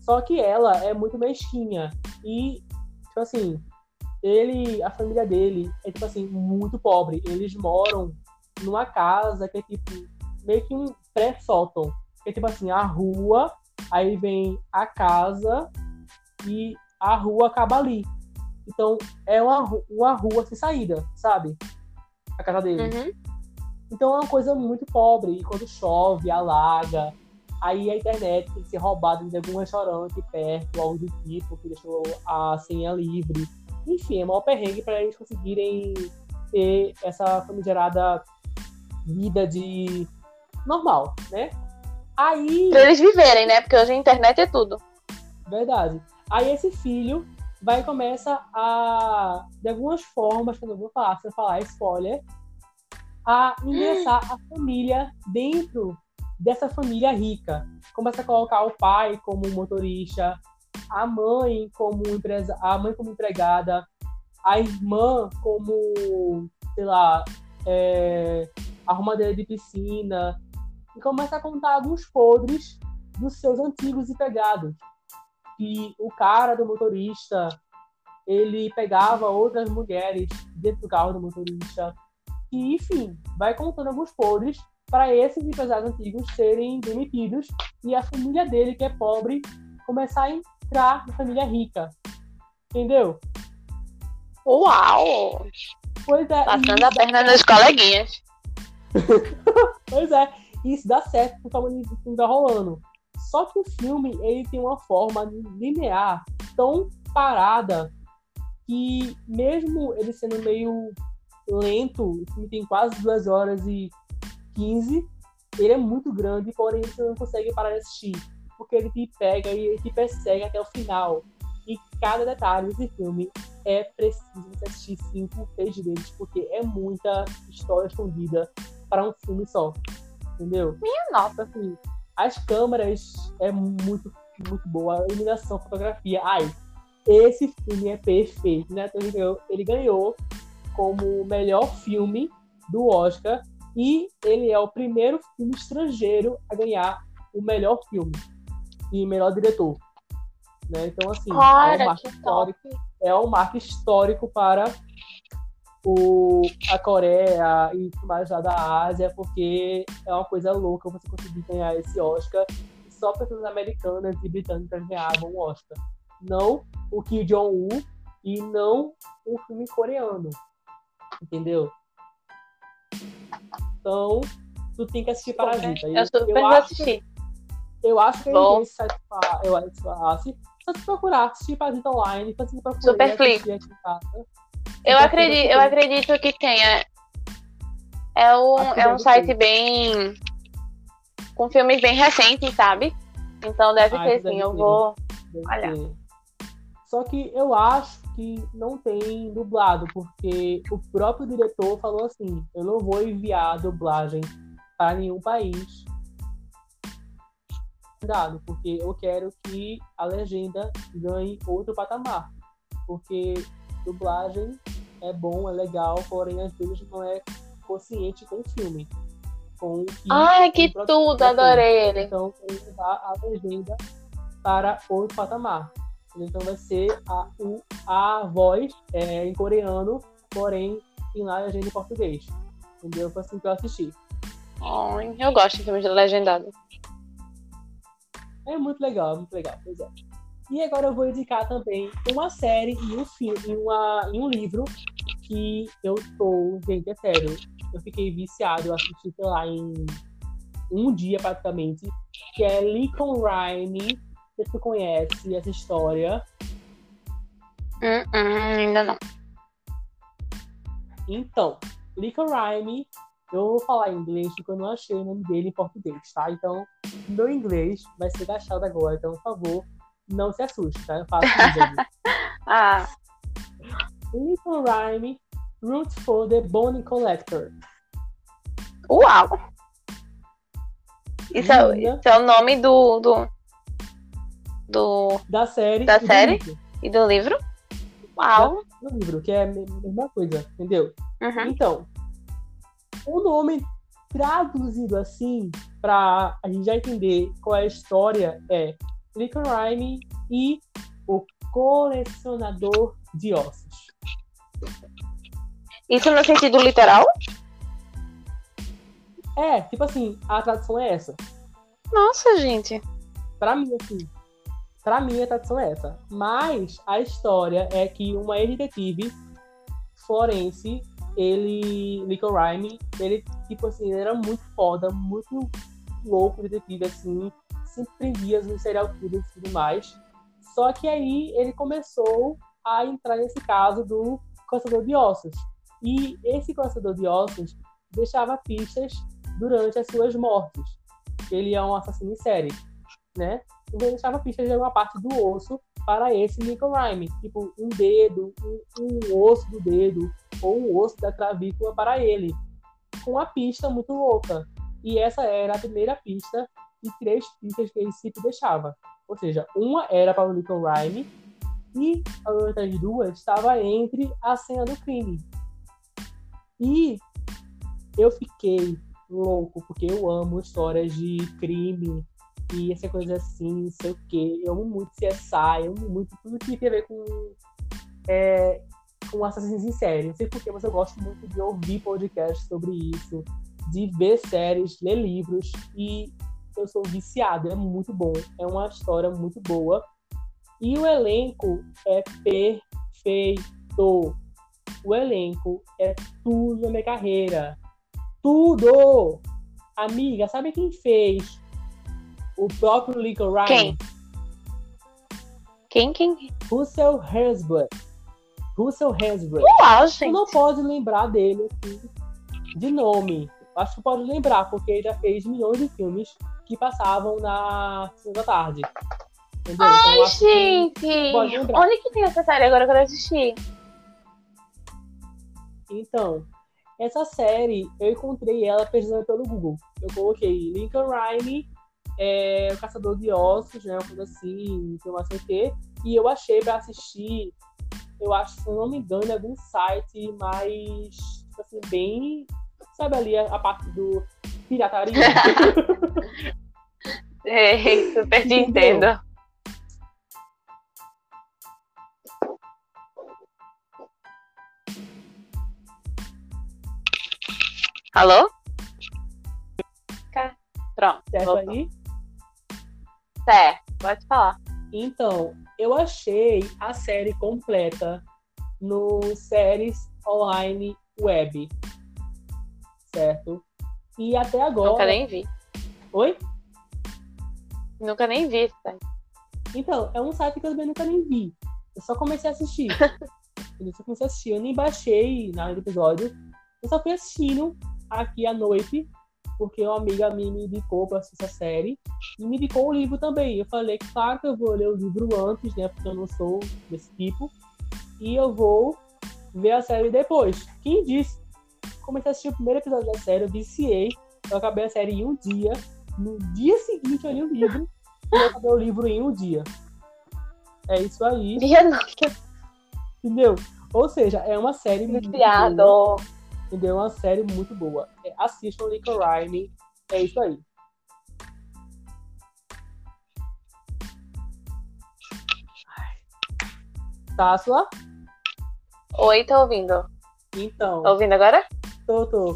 Só que ela é muito mesquinha. E, tipo assim, ele, a família dele é, tipo assim, muito pobre. Eles moram numa casa que é, tipo, meio que um pré-sótão. Que é, tipo assim, a rua, aí vem a casa e a rua acaba ali. Então, é uma, uma rua sem saída, sabe? A casa dele. Uhum. Então, é uma coisa muito pobre. E quando chove, alaga. Aí a internet tem que ser roubada de algum restaurante perto, algo do tipo, que deixou a senha livre. Enfim, é maior perrengue para eles conseguirem ter essa famigerada vida de normal, né? Aí. Pra eles viverem, né? Porque hoje a internet é tudo. Verdade. Aí esse filho vai começa a, de algumas formas, que eu não vou falar, se eu falar spoiler, a ingressar a família dentro dessa família rica. Começa a colocar o pai como motorista, a mãe como empresa, a mãe como empregada, a irmã como, sei lá, é, arrumadeira de piscina, e começa a contar alguns podres dos seus antigos empregados que o cara do motorista ele pegava outras mulheres dentro do carro do motorista. E, enfim, vai contando alguns podres para esses empresários antigos serem demitidos e a família dele, que é pobre, começar a entrar na família rica. Entendeu? Uau! Pois é. Passando a perna nas coleguinhas. pois é. Isso dá certo porque o filme tá rolando. Só que o filme ele tem uma forma linear tão parada que mesmo ele sendo meio lento, o filme tem quase duas horas e 15, ele é muito grande, porém você não consegue parar de assistir, porque ele te pega e te persegue até o final. E cada detalhe desse filme é preciso você assistir cinco, seis vezes, porque é muita história escondida para um filme só. Entendeu? Minha nota. Assim, as câmeras é muito, muito boa. A iluminação, a fotografia. Ai, esse filme é perfeito, né? Então, ele ganhou, ele ganhou como melhor filme do Oscar e ele é o primeiro filme estrangeiro a ganhar o melhor filme e melhor diretor. Né? Então, assim, Cara, é, um marco histórico, é um marco histórico para o, a Coreia e mais lá da Ásia, porque é uma coisa louca você conseguir ganhar esse Oscar. Só pessoas americanas e britânicas ganhavam o Oscar. Não o Kim Jong-un e não o filme coreano. Entendeu? Então, tu tem que assistir Parasita. Eu super vou acho, eu acho que Bom. ele pa- eu acho que só se procurar assistir Parasita online, depois você procura Superflix. aqui em casa. Eu acredito, eu acredito que tenha. É um, é um site bem. com filmes bem recentes, sabe? Então deve Ah, ter então sim. Eu vou. Deve Olha. ter. Só que eu acho que não tem dublado, porque o próprio diretor falou assim: eu não vou enviar a dublagem para nenhum país. Dado, porque eu quero que a legenda ganhe outro patamar. Porque dublagem é bom, é legal, porém às vezes não é consciente com o filme. Com o que Ai, que tudo! Adorei ele. então, que levar a legenda para outro patamar. Então, vai ser a, o, a voz é, em coreano, porém, em lá a legenda em português. Entendeu? Foi assim que eu assisti. Ai, eu gosto de filmes legendados. É muito legal, é muito legal. Pois é. E agora eu vou indicar também uma série e um filme, e, uma, e um livro que eu tô, gente, é sério, eu fiquei viciado, eu assisti, sei lá, em um dia praticamente, que é Lincoln Rhyme. Se tu conhece essa história. Hum, hum, ainda não. Então, Lincoln Rhyme, eu vou falar em inglês porque eu não achei o nome dele em português, tá? Então, meu inglês vai ser gastado agora, então, por favor, não se assuste, tá? Eu faço. Ah, Lincoln Rhyme, Root for the Bone Collector. uau! Isso é, isso é o nome do, do, do. Da série. Da e do série? livro. e do livro? Uau! Do livro, que é a me- mesma coisa, entendeu? Uhum. Então, o nome traduzido assim, pra a gente já entender qual é a história, é Lincoln Rhyme e o colecionador de ossos. Isso no sentido literal? É, tipo assim, a tradução é essa. Nossa, gente. Pra mim, assim, pra mim a tradução é essa. Mas a história é que uma ex-detetive forense, ele, Lincoln Rhyme, ele, tipo assim, ele era muito foda, muito louco detetive, assim, sempre prendia os serial killers e tudo mais. Só que aí ele começou a entrar nesse caso do caçador de ossos. E esse caçador de ossos deixava pistas durante as suas mortes. Ele é um assassino em série, né? Então ele deixava pistas de alguma parte do osso para esse Lincoln Rhyme. Tipo, um dedo, um, um osso do dedo, ou um osso da clavícula para ele. Com uma pista muito louca. E essa era a primeira pista e três pistas que ele sempre deixava. Ou seja, uma era para o Lincoln Rhyme e as outras duas estava entre a cena do crime. E eu fiquei louco, porque eu amo histórias de crime e essa coisa assim, não sei o quê. Eu amo muito CSI, eu amo muito tudo que tem a ver com, é, com assassinos em série. Não sei porque, mas eu gosto muito de ouvir podcasts sobre isso, de ver séries, ler livros e eu sou viciado, é muito bom. É uma história muito boa. E o elenco é perfeito. O elenco é tudo na minha carreira. Tudo! Amiga, sabe quem fez o próprio Lincoln Ryan? Quem? Quem, quem? Russell Hemsworth. Russell Hemsworth. Uau, Tu gente. não pode lembrar dele assim, de nome. Acho que pode lembrar, porque ele já fez milhões de filmes que passavam na sessão da tarde. Entendeu? Ai, então, acho que gente. lembrar. Onde que tem essa série agora que eu quero assistir? Então, essa série, eu encontrei ela pesquisando pelo Google. Eu coloquei Lincoln Rhyme, é, o Caçador de Ossos, né? Uma coisa assim, lá, sei o quê. E eu achei pra assistir, eu acho, se não me engano, em algum site mais, tipo assim, bem. Sabe ali a, a parte do pirataria? Ei, super te entendo. Alô? Cá. Pronto. certo voltou. aí? É, pode falar. Então, eu achei a série completa no Séries Online Web. Certo? E até agora. Nunca nem vi. Oi? Nunca nem vi esse site. Então, é um site que eu também nunca nem vi. Eu só comecei a assistir. eu só comecei a assistir. Eu nem baixei nada do episódio. Eu só fui assistindo aqui à noite, porque uma amiga minha me indicou pra assistir essa série. E me indicou o livro também. Eu falei que, claro, que eu vou ler o livro antes, né? Porque eu não sou desse tipo. E eu vou ver a série depois. Quem disse? Comecei a assistir o primeiro episódio da série, eu viciei. Eu acabei a série em um dia. No dia seguinte eu li o livro. e eu acabei o livro em um dia. É isso aí. Entendeu? Ou seja, é uma série muito boa. Viciado. Entendeu? É uma série muito boa. É, assistam Lincoln Rhyme. É isso aí. Tássula? Oi, tô ouvindo. Então, Tá ouvindo agora? tô, tô.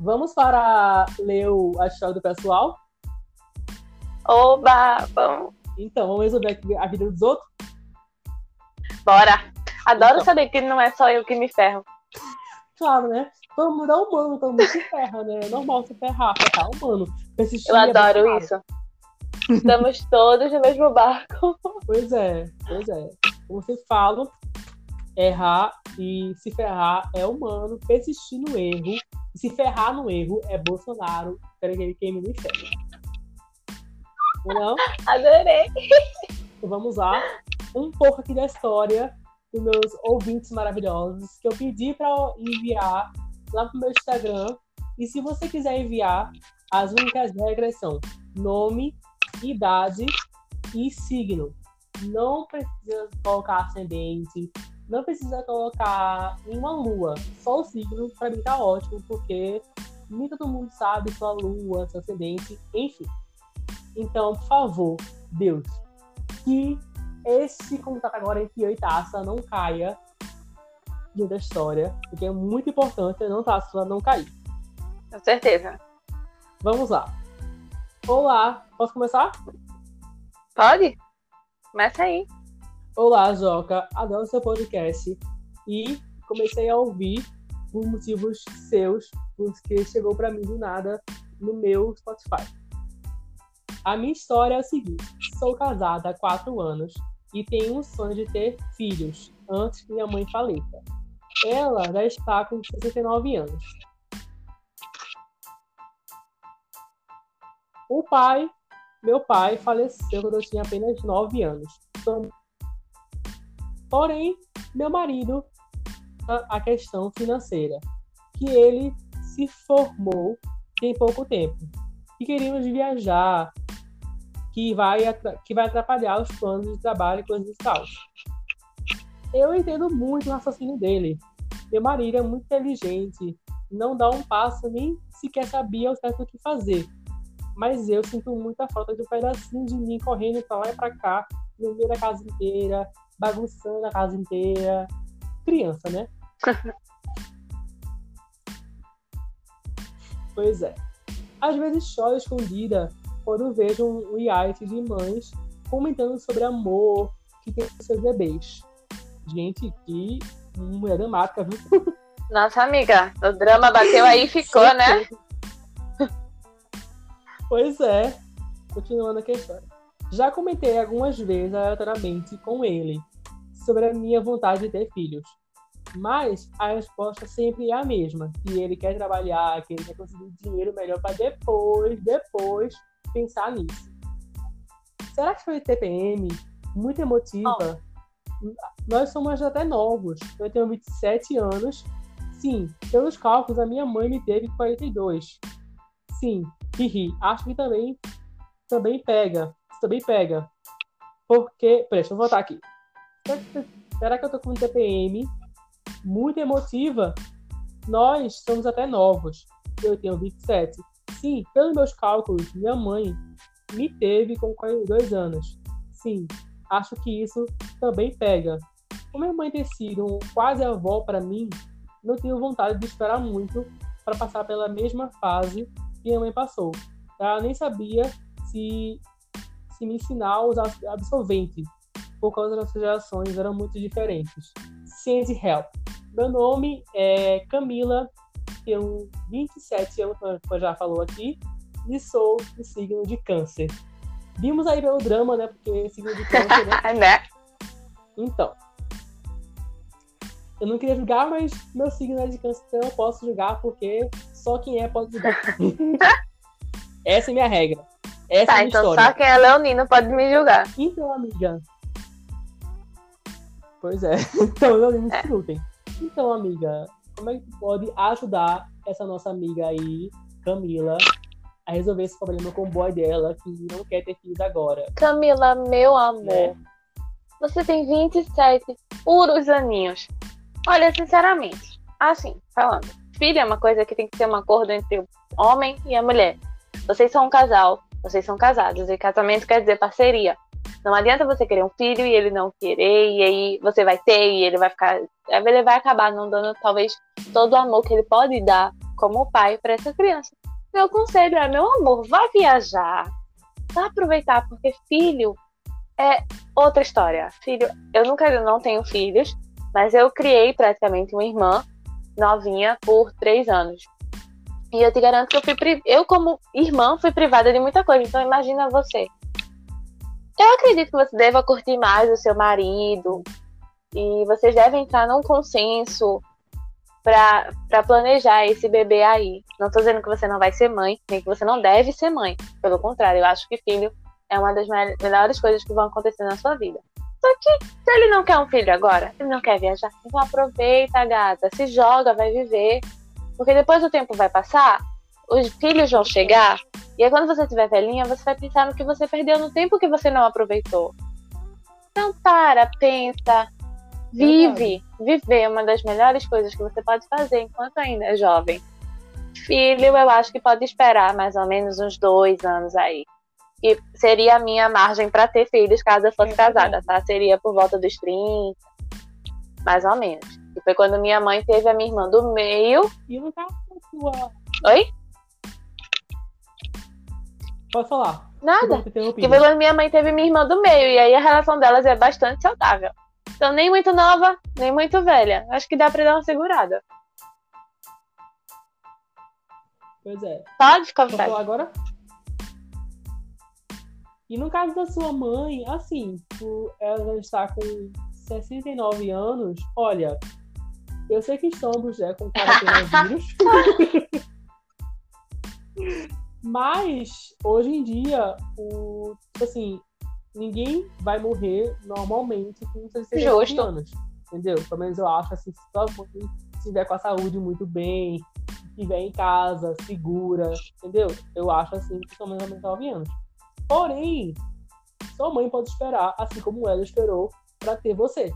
Vamos para ler o, a história do pessoal? Oba, vamos. Então, vamos resolver aqui a vida dos outros? Bora. Adoro Então. saber que não é só eu que me ferro. Claro, né? Todo mundo é humano, todo mundo se ferra, né? É normal se ferrar, ferrar humano. Persistir Eu é adoro bem isso. Estamos todos no mesmo barco. Pois é, pois é. Como vocês falam, errar e se ferrar é humano, persistir no erro e se ferrar no erro é Bolsonaro, quero que ele queime no inferno. Não? Adorei. Então vamos lá. Um pouco aqui da história dos meus ouvintes maravilhosos que eu pedi para enviar lá pro meu Instagram. E se você quiser enviar, as únicas regras são nome, idade e signo. Não precisa colocar ascendente, não precisa colocar nenhuma lua, só o signo, para mim tá ótimo, porque nem todo mundo sabe sua lua, seu ascendente, enfim. Então, por favor, Deus, que esse contato agora entre eu e Taça não caia da história, porque é muito importante eu não Taça não cair. Com certeza. Vamos lá. Olá, posso começar? Pode? Começa aí. Olá, Joca, adoro seu podcast e comecei a ouvir por motivos seus, porque chegou para mim do nada no meu Spotify. A minha história é o seguinte: sou casada há quatro anos e tenho um sonho de ter filhos antes que minha mãe faleça. Ela já está com 69 anos. O pai, meu pai, faleceu quando eu tinha apenas 9 anos. Porém, meu marido, a questão financeira, que ele se formou tem pouco tempo, que queríamos viajar, que vai, que vai atrapalhar os planos de trabalho e coisas e tal. Eu entendo muito o raciocínio dele. Meu marido é muito inteligente, não dá um passo nem sequer sabia o certo o que fazer. Mas eu sinto muita falta de um pedacinho de mim correndo pra lá e pra cá, no meio da casa inteira, bagunçando a casa inteira. Criança, né? pois é. Às vezes choro escondida quando vejo um reality de mães comentando sobre amor que tem com seus bebês. Gente, que mulher dramática, viu? Nossa amiga, o drama bateu aí e ficou, né? Pois é. Continuando aqui a história. Já comentei algumas vezes aleatoriamente com ele sobre a minha vontade de ter filhos. Mas a resposta sempre é a mesma. Que ele quer trabalhar, que ele quer conseguir dinheiro melhor para depois, depois, pensar nisso. Será que foi TPM? Muito emotiva? Nós somos até novos. Eu tenho 27 anos. Sim, pelos cálculos, a minha mãe me teve com 42. Sim, ri. Acho que também, também pega. Também pega. Porque. Peraí, deixa eu voltar aqui. Será que- eu tô com TPM? Muito emotiva? Nós somos até novos. Eu tenho 27. Sim, pelos meus cálculos, minha mãe me teve com 42 anos. Sim, acho que isso também pega. Como minha mãe ter sido quase avó para mim, não tenho vontade de esperar muito para passar pela mesma fase que minha mãe passou. Ela nem sabia se, se me ensinar a usar absorvente, por causa das nossas gerações eram muito diferentes. Send help. Meu nome é Camila, tenho 27 anos, como já falou aqui, e sou do signo de câncer. Vimos aí pelo drama, né? Porque signo de câncer, né? né? Então. Eu não queria julgar, mas meu signo é de câncer, então eu posso julgar, porque só quem é pode julgar. Essa é minha regra. Essa Tá, é a minha então história. só quem é leonino pode me julgar. Então, amiga. Pois é. Então, nem É. discutem. Então, amiga, como é que tu pode ajudar essa nossa amiga aí, Camila, a resolver esse problema com o boy dela, que não quer ter filhos agora? Camila, meu amor, Né? você tem 27 puros aninhos. Olha, sinceramente, assim, falando, filho é uma coisa que tem que ter um acordo entre o homem e a mulher. Vocês são um casal, vocês são casados, e casamento quer dizer parceria. Não adianta você querer um filho e ele não querer, e aí você vai ter e ele vai ficar. Ele vai acabar não dando talvez todo o amor que ele pode dar como pai para essa criança. Meu conselho é, meu amor, vá viajar, vá aproveitar, porque filho é outra história. Filho, eu nunca eu não tenho filhos, mas eu criei praticamente uma irmã novinha por três anos. E eu te garanto que eu fui eu como irmã fui privada de muita coisa. Então imagina você. Eu acredito que você deva curtir mais o seu marido e vocês devem entrar num consenso pra planejar esse bebê aí. Não tô dizendo que você não vai ser mãe, nem que você não deve ser mãe. Pelo contrário, eu acho que filho é uma das me- melhores coisas que vão acontecer na sua vida. Só que se ele não quer um filho agora, ele não quer viajar, então aproveita, gata, se joga, vai viver. Porque depois o tempo vai passar, os filhos vão chegar, e aí quando você estiver velhinha, você vai pensar no que você perdeu no tempo que você não aproveitou. Então para, pensa, vive. Viver é uma das melhores coisas que você pode fazer enquanto ainda é jovem. Filho, eu acho que pode esperar mais ou menos uns dois anos aí. E seria a minha margem para ter filhos caso eu fosse É casada, tá? Seria por volta dos 30, mais ou menos. E foi quando minha mãe teve a minha irmã do meio. E caso da sua. Oi? Pode falar. Nada. Que foi quando minha mãe teve minha irmã do meio. E aí a relação delas é bastante saudável. Então, nem muito nova, nem muito velha. Acho que dá pra dar uma segurada. Pois é. Pode ficar Vou falar agora? E no caso da sua mãe, assim, ela está com 69 anos, olha, eu sei que estamos né, com coronavírus. Mas, hoje em dia, o, tipo assim, ninguém vai morrer normalmente com 69 Justo. anos. Entendeu? Pelo menos eu acho assim, se mãe estiver com a saúde muito bem, estiver em casa, segura, entendeu? Eu acho assim que sua mãe vai 9 anos. Porém, sua mãe pode esperar, assim como ela esperou, pra ter você.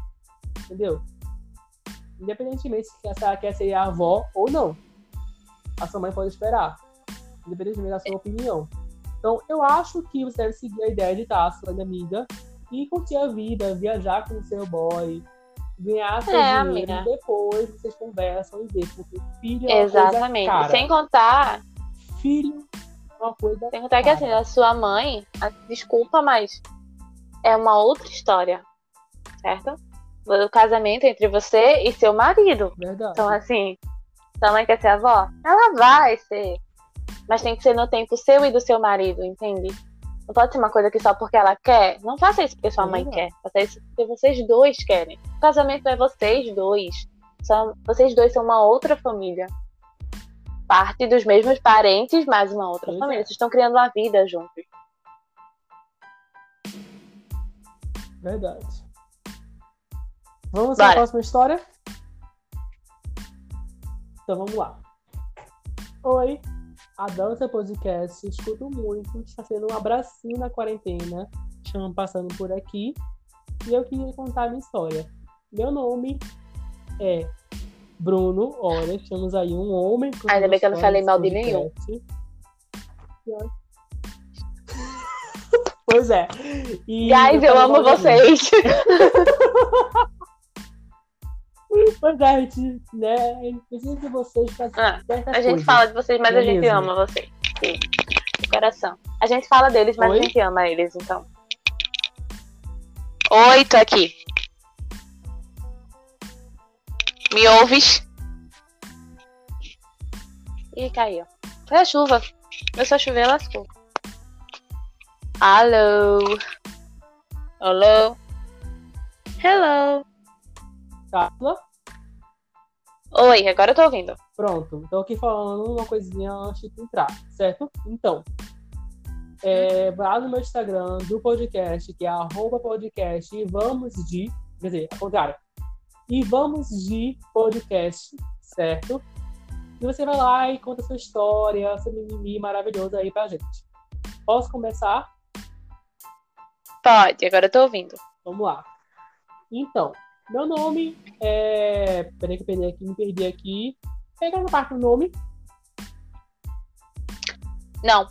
Entendeu? Independentemente se ela quer ser a avó ou não. A sua mãe pode esperar. Independentemente da sua opinião. Então, eu acho que você deve seguir a ideia de estar sua amiga e curtir a vida, viajar com o seu boy, ganhar seu É, dinheiro amiga. e depois vocês conversam e vê. Porque filho é uma coisa Exatamente. cara. Sem contar, Filho é uma coisa sem contar que cara. assim, a sua mãe, a- desculpa, mas é uma outra história. Certo? O casamento entre você e seu marido. Verdade. Então, assim, sua mãe quer ser avó? Ela vai ser. Mas tem que ser no tempo seu e do seu marido, entende? Não pode ser uma coisa que só porque ela quer. Não faça isso porque sua mãe verdade. quer. Faça isso porque vocês dois querem. O casamento é vocês dois. São, vocês dois são uma outra família. Parte dos mesmos parentes, mas uma outra Pois família. é. Vocês estão criando uma vida juntos. Verdade. Vamos Bora. à próxima história? Então vamos lá. Oi, adoro seu podcast, escuto muito, está sendo um abracinho na quarentena, estamos passando por aqui e eu queria contar a minha história. Meu nome é Bruno, olha, temos aí um homem. Ainda bem que eu não falei mal de podcast. Pois é. E Guys, eu amo vocês. Gente, né, precisa de vocês pra Ah, A gente coisas. fala de vocês, mas a é gente ama vocês. Sim. De coração. A gente fala deles, mas Oi? a gente ama eles, então. Oi, tô aqui. Me ouves? E caiu. Foi a chuva. Começou a chover, lascou. Alô? Alô? Hello? Carla? Oi, agora eu tô ouvindo. Pronto. Então aqui falando uma coisinha antes de entrar, certo? Então, é, vá no meu Instagram do podcast, que é arroba podcast e vamos de. Quer dizer, ao contrário. E vamos de podcast, certo? E você vai lá e conta sua história, seu mimimi maravilhoso aí pra gente. Posso começar? Pode, agora eu tô ouvindo. Vamos lá. Então, meu nome é. Peraí que eu perdi aqui, me perdi aqui. Pega na parte do nome. Não.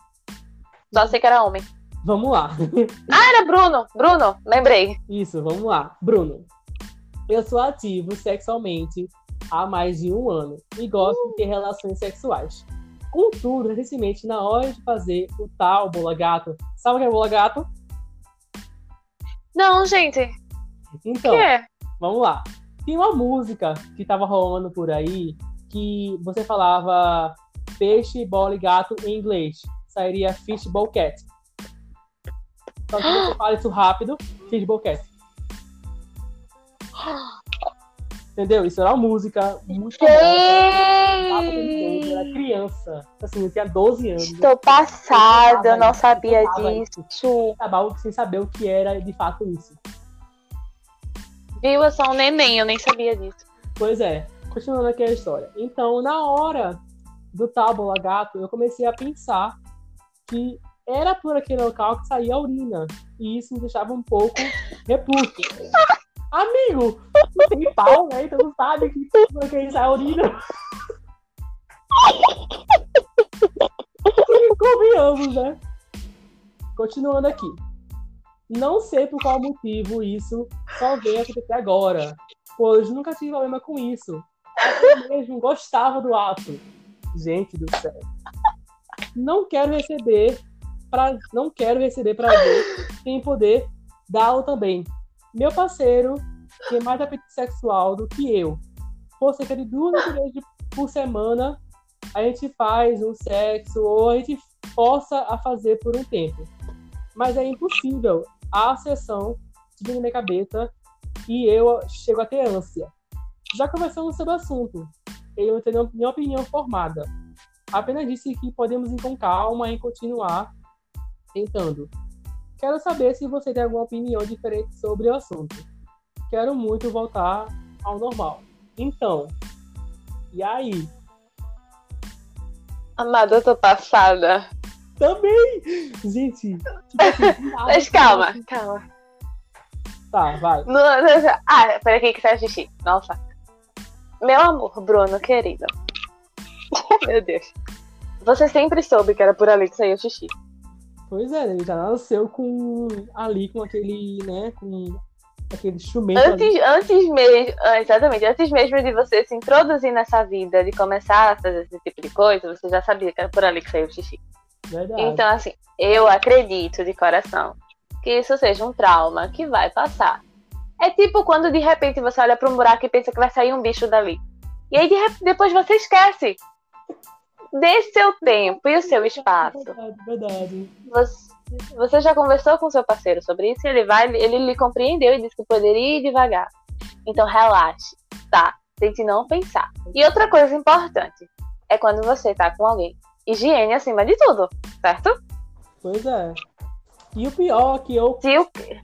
Só sei que era homem. Vamos lá. Ah, era Bruno. Bruno, lembrei. Isso, vamos lá. Bruno. Eu sou ativo sexualmente há mais de um ano e gosto de ter relações sexuais. Contudo, recentemente, na hora de fazer o tal bola gato, sabe o que é bola gato? Não, gente. O Então, que é? Vamos lá. Tem uma música que tava rolando por aí que você falava peixe, bola e gato em inglês. Sairia fishbowl cat. Só que você fala isso rápido, fishbowl cat. Entendeu? Isso era uma música muito boa. Era criança. Assim, eu tinha 12 anos. Estou passada, eu não sabia disso. Acabava sem saber o que era de fato isso. Viu? Eu sou um neném, eu nem sabia disso. Pois é, continuando aqui a história. Então, na hora do tábula gato, eu comecei a pensar que era por aquele local que saía a urina. E isso me deixava um pouco repulso. Amigo, não tem pau, né? Então não sabe que por aquele sai a urina. Convenhamos, né? Continuando aqui. Não sei por qual motivo isso só veio acontecer agora, pois nunca tive problema com isso. Eu mesmo gostava do ato. Gente do céu. Não quero receber pra... não quero receber prazer sem poder dá-lo também. Meu parceiro tem mais apetite sexual do que eu. Por cerca de duas vezes por semana a gente faz um sexo ou a gente força a fazer por um tempo. Mas é impossível. A sessão subindo na minha cabeça e eu chego a ter ânsia. Já conversamos sobre o assunto. Ele não tem nenhuma opinião formada. Apenas disse que podemos ir com calma e continuar tentando. Quero saber se você tem alguma opinião diferente sobre o assunto. Quero muito voltar ao normal. Então, e aí? Amada, eu tô passada. Também! Gente, tipo assim, Mas calma, calma. Tá, vai. No- Ah, peraí aqui que sai xixi. Nossa. Meu amor, Bruno, querido. Meu Deus. Você sempre soube que era por ali que saía o xixi. Pois é, ele já nasceu com ali com aquele, né, com aquele ali. Antes, antes mesmo, ah, exatamente, antes mesmo de você se introduzir nessa vida, de começar a fazer esse tipo de coisa, você já sabia que era por ali que saiu o xixi. Verdade. Então, assim, eu acredito de coração que isso seja um trauma que vai passar. É tipo quando de repente você olha para um buraco e pensa que vai sair um bicho dali. E aí de depois você esquece. Dê seu tempo e o seu espaço. Verdade, verdade. Você, você já conversou com seu parceiro sobre isso? e Ele vai, ele lhe compreendeu e disse que poderia ir devagar. Então relaxe, tá? Tente não pensar. E outra coisa importante é quando você tá com alguém. Higiene acima de tudo, certo? Pois é. E o pior é que eu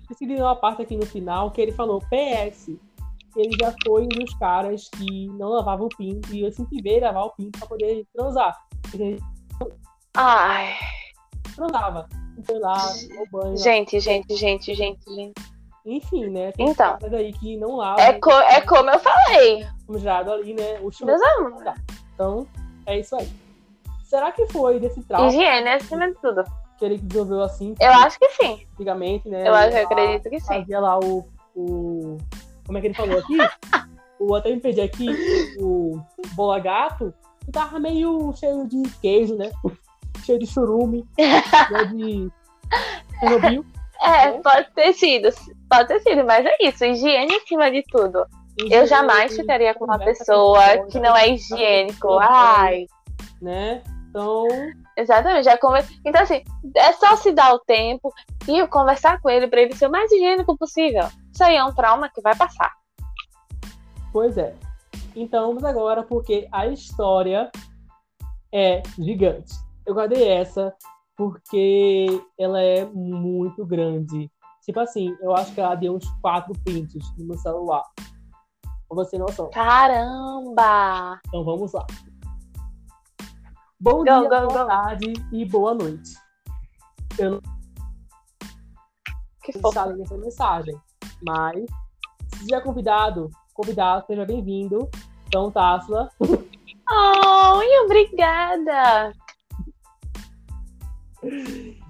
decidi uma parte aqui no final que ele falou PS. Ele já foi um dos caras que não lavava o pinto e eu sempre veio lavar o pinto pra poder transar. Ele Ai, transava. Foi lá, tomou banho. gente, gente, gente, gente, gente. Enfim, né? Tem Então. aí que não lavam. É, co é como eu falei. gerado ali, né? O chuveiro. amores. Então, é isso aí. Será que foi desse trauma Higiene acima de tudo. Que ele desenvolveu assim Eu acho que sim. antigamente, né? Eu acho, eu acredito que sim. Fazia lá o, o. Como é que ele falou aqui? o até me perdi aqui, o bola gato, que tava meio cheio de queijo, né? cheio de churume, né? de Chernobyl. É, pode ter sido. Pode ter sido, mas é isso. Higiene acima de tudo. Eu jamais ficaria com uma pessoa que não é higiênico. Ai, né? Então, Exatamente, já conver... Então, assim, é só se dar o tempo e conversar com ele pra ele ser o mais higiênico possível. Isso aí é um trauma que vai passar. pois é. Então, vamos agora porque a história é gigante. Eu guardei essa porque ela é muito grande. Tipo assim, eu acho que ela deu uns quatro prints no meu celular. Pra você ter noção. Caramba! Então vamos lá. Bom Go, dia, go, boa go. tarde e boa noite. Eu não Que além dessa mensagem, mas se é convidado, convidado, seja bem-vindo. Então, Tássila, Ai, obrigada!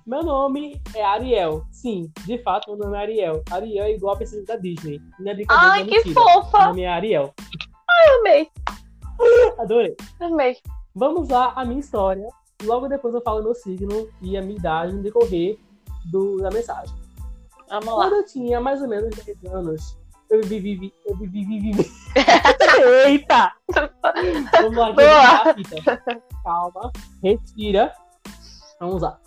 meu nome é Ariel. Sim, de fato, meu nome é Ariel. Ariel é igual a princesa da Disney. Não é brincadeira, Ai, não é que mentira. Meu fofa! nome é Ariel. Amei, Adorei. amei. Vamos lá, a minha história. Logo depois eu falo meu signo e a minha idade no decorrer do, da mensagem. Vamos lá. Quando eu tinha mais ou menos 10 anos, eu vivi, vivi, eu vivi, vivi, vivi. Eita! Vamos lá, Boa. a fita. Calma, respira. Vamos lá.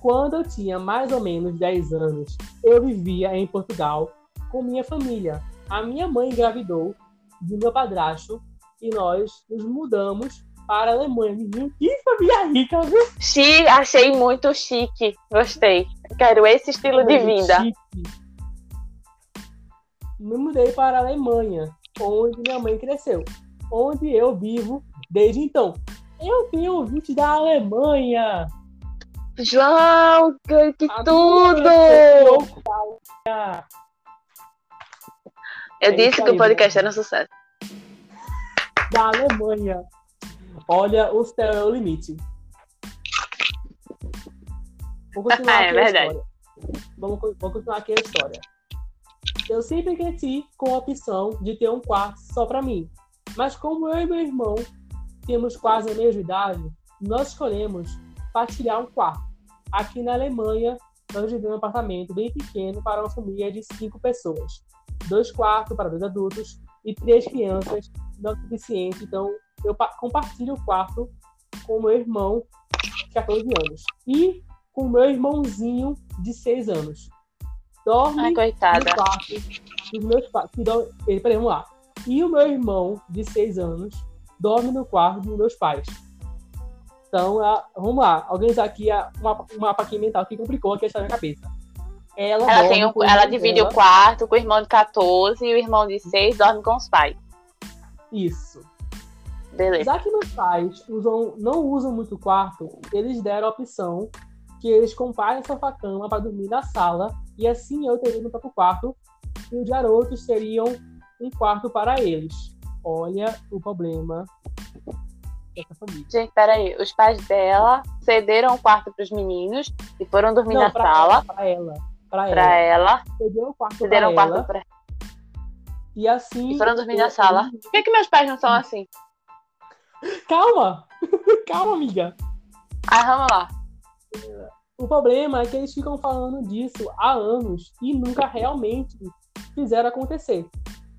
Quando eu tinha mais ou menos 10 anos, eu vivia em Portugal com minha família. A minha mãe engravidou do meu padrasto e nós nos mudamos para a Alemanha. Menino, que família rica, viu? Chi, achei muito chique. Gostei. Quero esse estilo de vida. Chique. Me mudei para a Alemanha, onde minha mãe cresceu, onde eu vivo desde então. Eu tenho ouvinte da Alemanha. João, que, A tudo! louca. Eu É disse que o podcast era um sucesso. da Alemanha. Olha, o céu é o limite. Vou continuar É aqui a verdade. história. Vamos, continuar aqui a história. Eu sempre cresci com a opção de ter um quarto só para mim. Mas como eu e meu irmão temos quase a mesma idade, nós escolhemos partilhar um quarto. Aqui na Alemanha, nós vivemos um apartamento bem pequeno para uma família de cinco pessoas. Dois quartos para dois adultos e três crianças não é suficiente. Então, eu pa- compartilho o quarto com o meu irmão, de 14 anos, e com o meu irmãozinho, de 6 anos. Dorme Ai, no coitada. quarto dos meus pais. Peraí, vamos lá. E o meu irmão, de 6 anos, dorme no quarto dos meus pais. Então, a- vamos lá. Organizar aqui a- um mapa, um mapa aqui mental que complicou aqui a na cabeça. Ela, Ela, tem um- ela divide dela. o quarto com o irmão de 14 e o irmão de 6 dorme com os pais. Isso. Beleza. Já que meus pais usam, não usam muito o quarto, eles deram a opção que eles comprarem sofá-cama para dormir na sala e assim eu teria meu próprio quarto e os garotos teriam um quarto para eles. Olha o problema dessa família. Gente, peraí. Os pais dela cederam o quarto pros meninos e foram dormir na pra sala para ela, para ela. ela. Cederam o quarto para ela pra e assim E foram dormir na sala. Por que, que meus pais não são assim? Calma, calma, amiga. Ah, vamos lá. O problema é que eles ficam falando disso há anos e nunca realmente fizeram acontecer.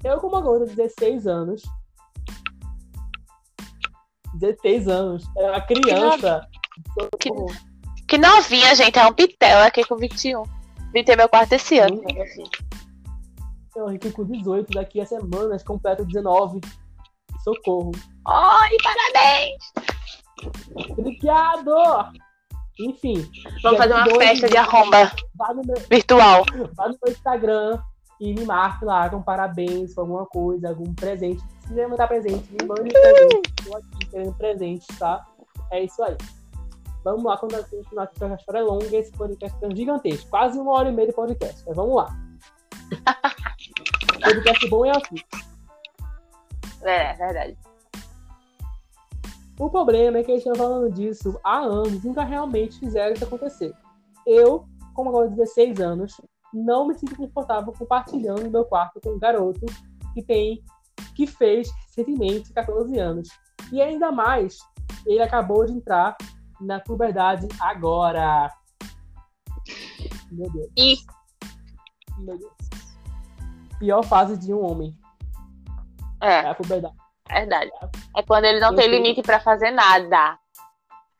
Eu, como uma garota de 16 anos, 16 anos, era uma criança. Que- socorro. Que novinha, gente. É um pitel aqui com 21. Vim ter meu quarto esse ano. Eu fiquei com 18, daqui a semanas completo 19. Socorro. Ai, parabéns! Obrigado! Enfim, Vamos fazer uma festa de arromba meu, virtual. vá no meu Instagram e me marque lá com parabéns, com alguma coisa, algum presente. Se quiser mandar presente, me mande presente. Estou aqui querendo presente, tá? É isso aí. Vamos lá, quando a gente a história é longa, esse podcast é gigantesco. Quase uma hora e meia de podcast. Mas vamos lá. podcast bom é assim. É, verdade. O problema é que eles estão falando disso há anos e nunca realmente fizeram isso acontecer. Eu, como agora de 16 anos, não me sinto confortável compartilhando meu quarto com um garoto que tem que fez recentemente 14 anos. E ainda mais, ele acabou de entrar na puberdade agora. Meu Deus. E Meu Deus. Pior fase de um homem. É é, a puberdade. verdade. É quando ele não Eu tem sei. limite pra fazer nada.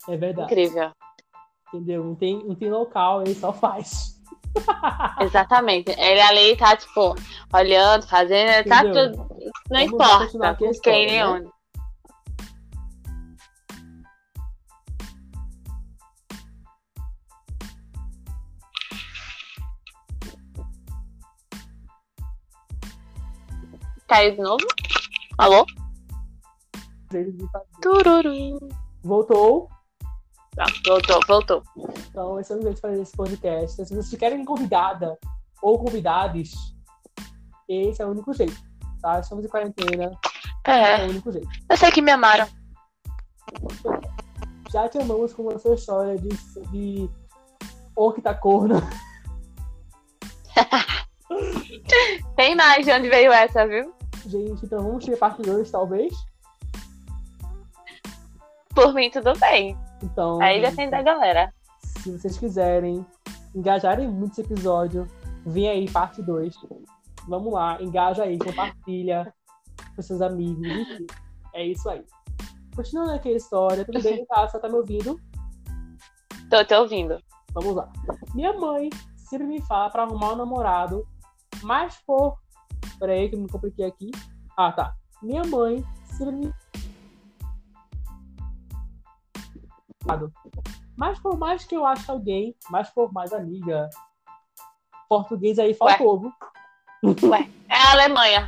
É verdade. Incrível. Entendeu? Não tem, não tem local, ele só faz. Exatamente. Ele ali tá, tipo, olhando, fazendo, tá Entendeu? tudo. Não Vamos importa com história, quem nem né? Caiu de novo? Alô? Tururu. Voltou. Tá, voltou, voltou. Então, esse é o jeito de fazer esse podcast. Se vocês querem convidada ou convidados, esse é o único jeito. Tá? Estamos em quarentena, é É, o único jeito. eu sei que me amaram. Já te amamos com a sua história de, de octacorno. Tem mais de onde veio essa, viu? Gente, então vamos ter parte 2, talvez. Por mim, tudo bem. Então, Aí depende da galera. se vocês quiserem engajarem muito esse episódio, vem aí parte 2. Vamos lá, engaja aí, compartilha com seus amigos, enfim. É isso aí. Continuando aqui a história, tudo bem, tá? Você tá me ouvindo? Tô te ouvindo. Vamos lá. Minha mãe sempre me fala pra arrumar um namorado, mas por. Peraí, que eu me compliquei aqui. Ah, tá. Minha mãe me. Mas por mais que eu ache alguém, mas por mais amiga. Português aí faltou, viu? Ué, é a Alemanha.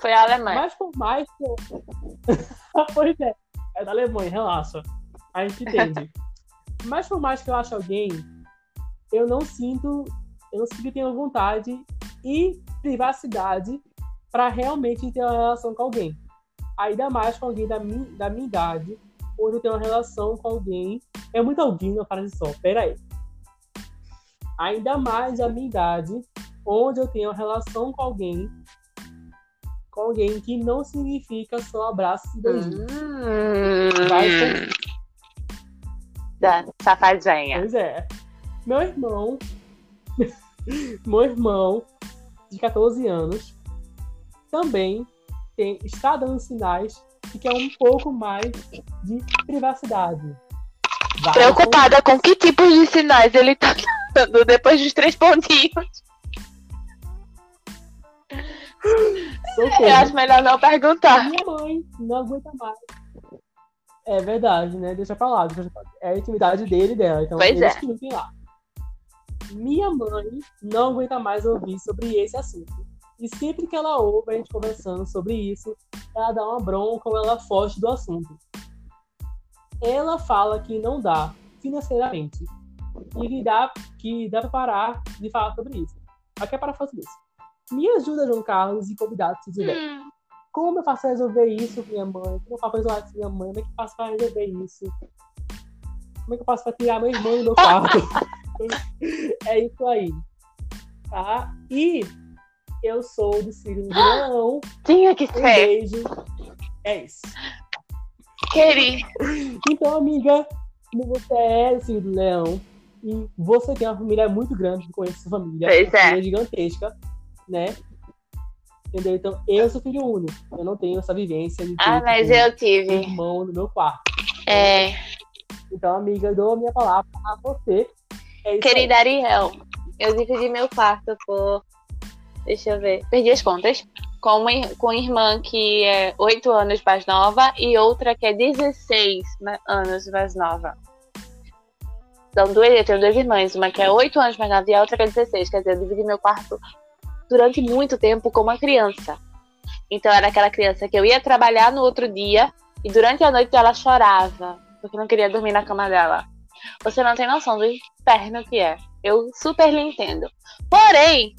Foi a Alemanha. Mas por mais que eu. pois é, é da Alemanha, relaxa. A gente entende. Mas por mais que eu ache alguém, eu não sinto. Eu não sinto que tenho vontade e privacidade para realmente ter uma relação com alguém. Ainda mais com alguém da minha, da minha idade, onde eu tenho uma relação com alguém. É muito alguém na frase só, pera aí. Ainda mais a minha idade, onde eu tenho uma relação com alguém com alguém que não significa só abraço e. Vai Hum, ser- da safadinha. Pois é. Meu irmão, meu irmão de 14 anos, também tem, está dando sinais de que é um pouco mais de privacidade. Vai Preocupada com que tipo de sinais ele tá dando depois dos três pontinhos. com- Eu socorro. acho melhor não perguntar. Minha mãe não aguenta mais. É verdade, né? Deixa pra lá. Deixa pra... É a intimidade dele e dela. Então, Pois eles é. que lutem lá. Minha mãe não aguenta mais ouvir sobre esse assunto. E sempre que ela ouve a gente conversando sobre isso, ela dá uma bronca ou ela foge do assunto. Ela fala que não dá financeiramente. E que dá, que dá pra parar de falar sobre isso. Parar de falar sobre isso. Me ajuda, João Carlos, e convidado, se tiver. Hum, Como eu faço pra resolver isso com minha mãe? Como eu faço pra resolver isso com minha mãe? Como é que eu faço pra resolver isso? Como é que eu faço pra tirar meu irmão do meu quarto? é isso aí. Tá? E eu sou do signo de leão. tinha que Um ser. beijo. É isso. Queria. Então, amiga, como você é do signo do leão e você tem uma família muito grande, eu conheço sua família. Pois é. família gigantesca, né? Entendeu? Então, eu sou filho único. Eu não tenho essa vivência de Ah, mas eu um tive. irmão no meu quarto. É, Então, amiga, eu dou a minha palavra a você. É querida Ariel, eu dividi meu quarto por. Deixa eu ver. Perdi as contas. Com uma, com uma irmã que é 8 anos mais nova e outra que é 16 ma- anos mais nova. São duas, eu tenho duas irmãs, uma que é 8 anos mais nova e a outra que é 16. Quer dizer, eu dividi meu quarto durante muito tempo com uma criança. Então era aquela criança que eu ia trabalhar no outro dia e durante a noite ela chorava porque não queria dormir na cama dela. Você não tem noção do inferno que é. Eu super lhe entendo. Porém,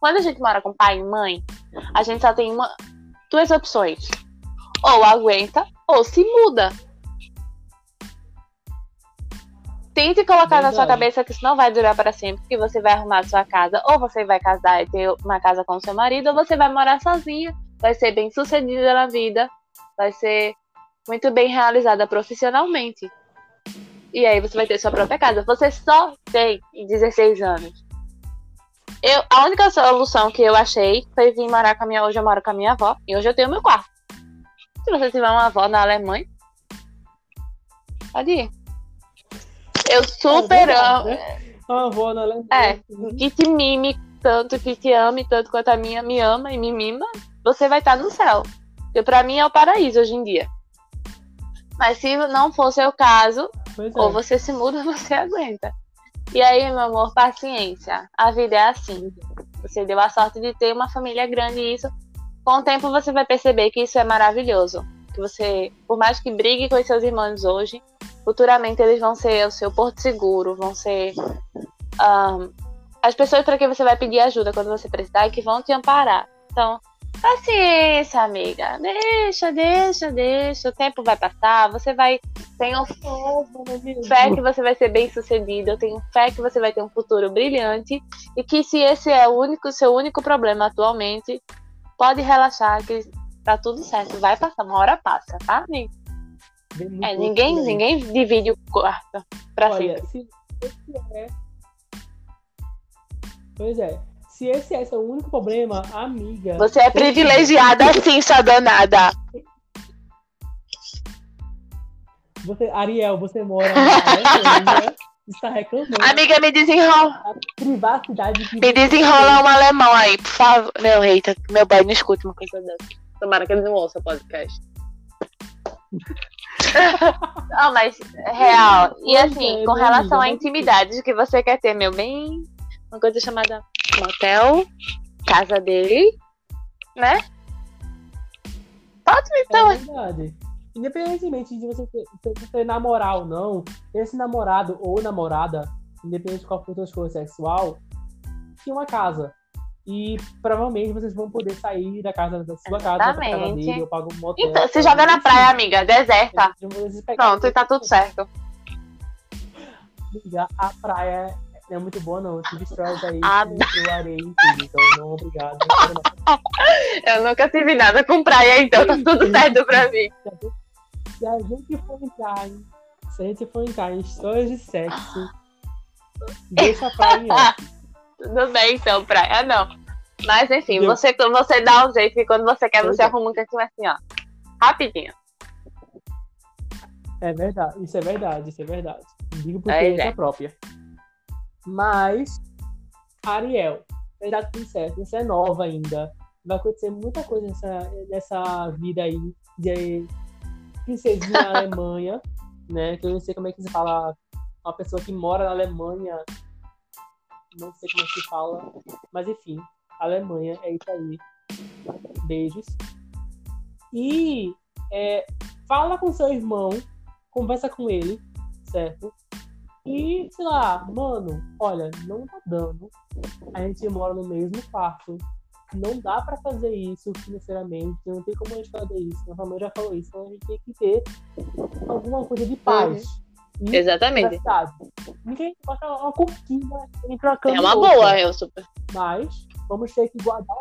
quando a gente mora com pai e mãe, a gente só tem uma, duas opções. Ou aguenta, ou se muda. Tente colocar na sua Verdade. cabeça que isso não vai durar para sempre, que você vai arrumar sua casa, ou você vai casar e ter uma casa com seu marido, ou você vai morar sozinha, vai ser bem sucedida na vida, vai ser muito bem realizada profissionalmente. E aí você vai ter sua própria casa. Você só tem 16 anos. Eu, a única solução que eu achei foi vir morar com a minha. Hoje eu moro com a minha avó e hoje eu tenho meu quarto. Se você tiver uma avó na Alemanha, pode ir. Eu super amo. Né? A avó na É, que te mime tanto, que te ame tanto quanto a minha me ama e me mima, você vai estar no céu. Porque pra mim é o paraíso hoje em dia. Mas se não for seu caso, é. ou você se muda, você aguenta. E aí, meu amor, paciência. A vida é assim. Você deu a sorte de ter uma família grande e isso, com o tempo você vai perceber que isso é maravilhoso. Que você, por mais que brigue com os seus irmãos hoje, futuramente eles vão ser o seu porto seguro, vão ser ahn, as pessoas para quem você vai pedir ajuda quando você precisar e que vão te amparar. Então, paciência, amiga. Deixa, deixa, deixa. O tempo vai passar, você vai. Tenho fé que você vai ser bem sucedido. Eu tenho fé que você vai ter um futuro brilhante. E que se esse é o único, seu único problema atualmente, pode relaxar que tá tudo certo. Vai passar, uma hora passa, tá, muito É, ninguém, bem. ninguém divide o quarto pra Olha, sempre. se é. Pois é. Se esse é seu único problema, amiga. Você é privilegiada sim, sua danada. Você, Ariel, você mora na está reclamando Amiga, me desenrola. da privacidade que Me desenrola um alemão aí, por favor. Meu, eita, meu pai não escuta uma coisa dessa. Tomara que ele não ouça o podcast. Não, mas real. E assim, é, com relação amigo, à mas- intimidade que você quer ter, meu bem, uma coisa chamada motel, casa dele, né? Pode então. É verdade. Independentemente de você ter, ter, ter namorar ou não, esse namorado ou namorada, independente de qual for a sua escolha sexual, tem uma casa. E provavelmente vocês vão poder sair da casa da sua casa, pra casa dele, ou pagar um motel. Então, se joga na praia, amiga, deserta. Pronto, e tá tudo certo. Amiga, A praia não é muito boa, não. Tive histórias aí Ah, que eu areia e tudo. Então, não, obrigado. Eu nunca tive nada com praia, então tá tudo certo pra mim. Se a gente for entrar em, se a gente for entrar em histórias de sexo, deixa a praia em off. Tudo bem, então, praia não. Mas enfim, Entendeu? você, você dá um jeito que quando você quer, você é. arruma um cantinho assim, ó. Rapidinho. É verdade, isso é verdade, isso é verdade. Digo por experiência é. própria. Mas, Ariel, verdade tudo certo, você é nova ainda. Vai acontecer muita coisa nessa, nessa vida aí de princesinha na Alemanha, né? Que eu não sei como é que se fala uma pessoa que mora na Alemanha. Não sei como é que se fala. Mas enfim, Alemanha é isso aí. Beijos. E é, fala com seu irmão, conversa com ele, certo? E, sei lá, mano, olha, não tá dando. A gente mora no mesmo quarto. Não dá pra fazer isso financeiramente. Não tem como a gente fazer isso. Minha família já falou isso. Então a gente tem que ter alguma coisa de paz. E Exatamente. Ninguém bota uma cortina entre uma cama É uma outra. boa, eu super. Mas vamos ter que guardar.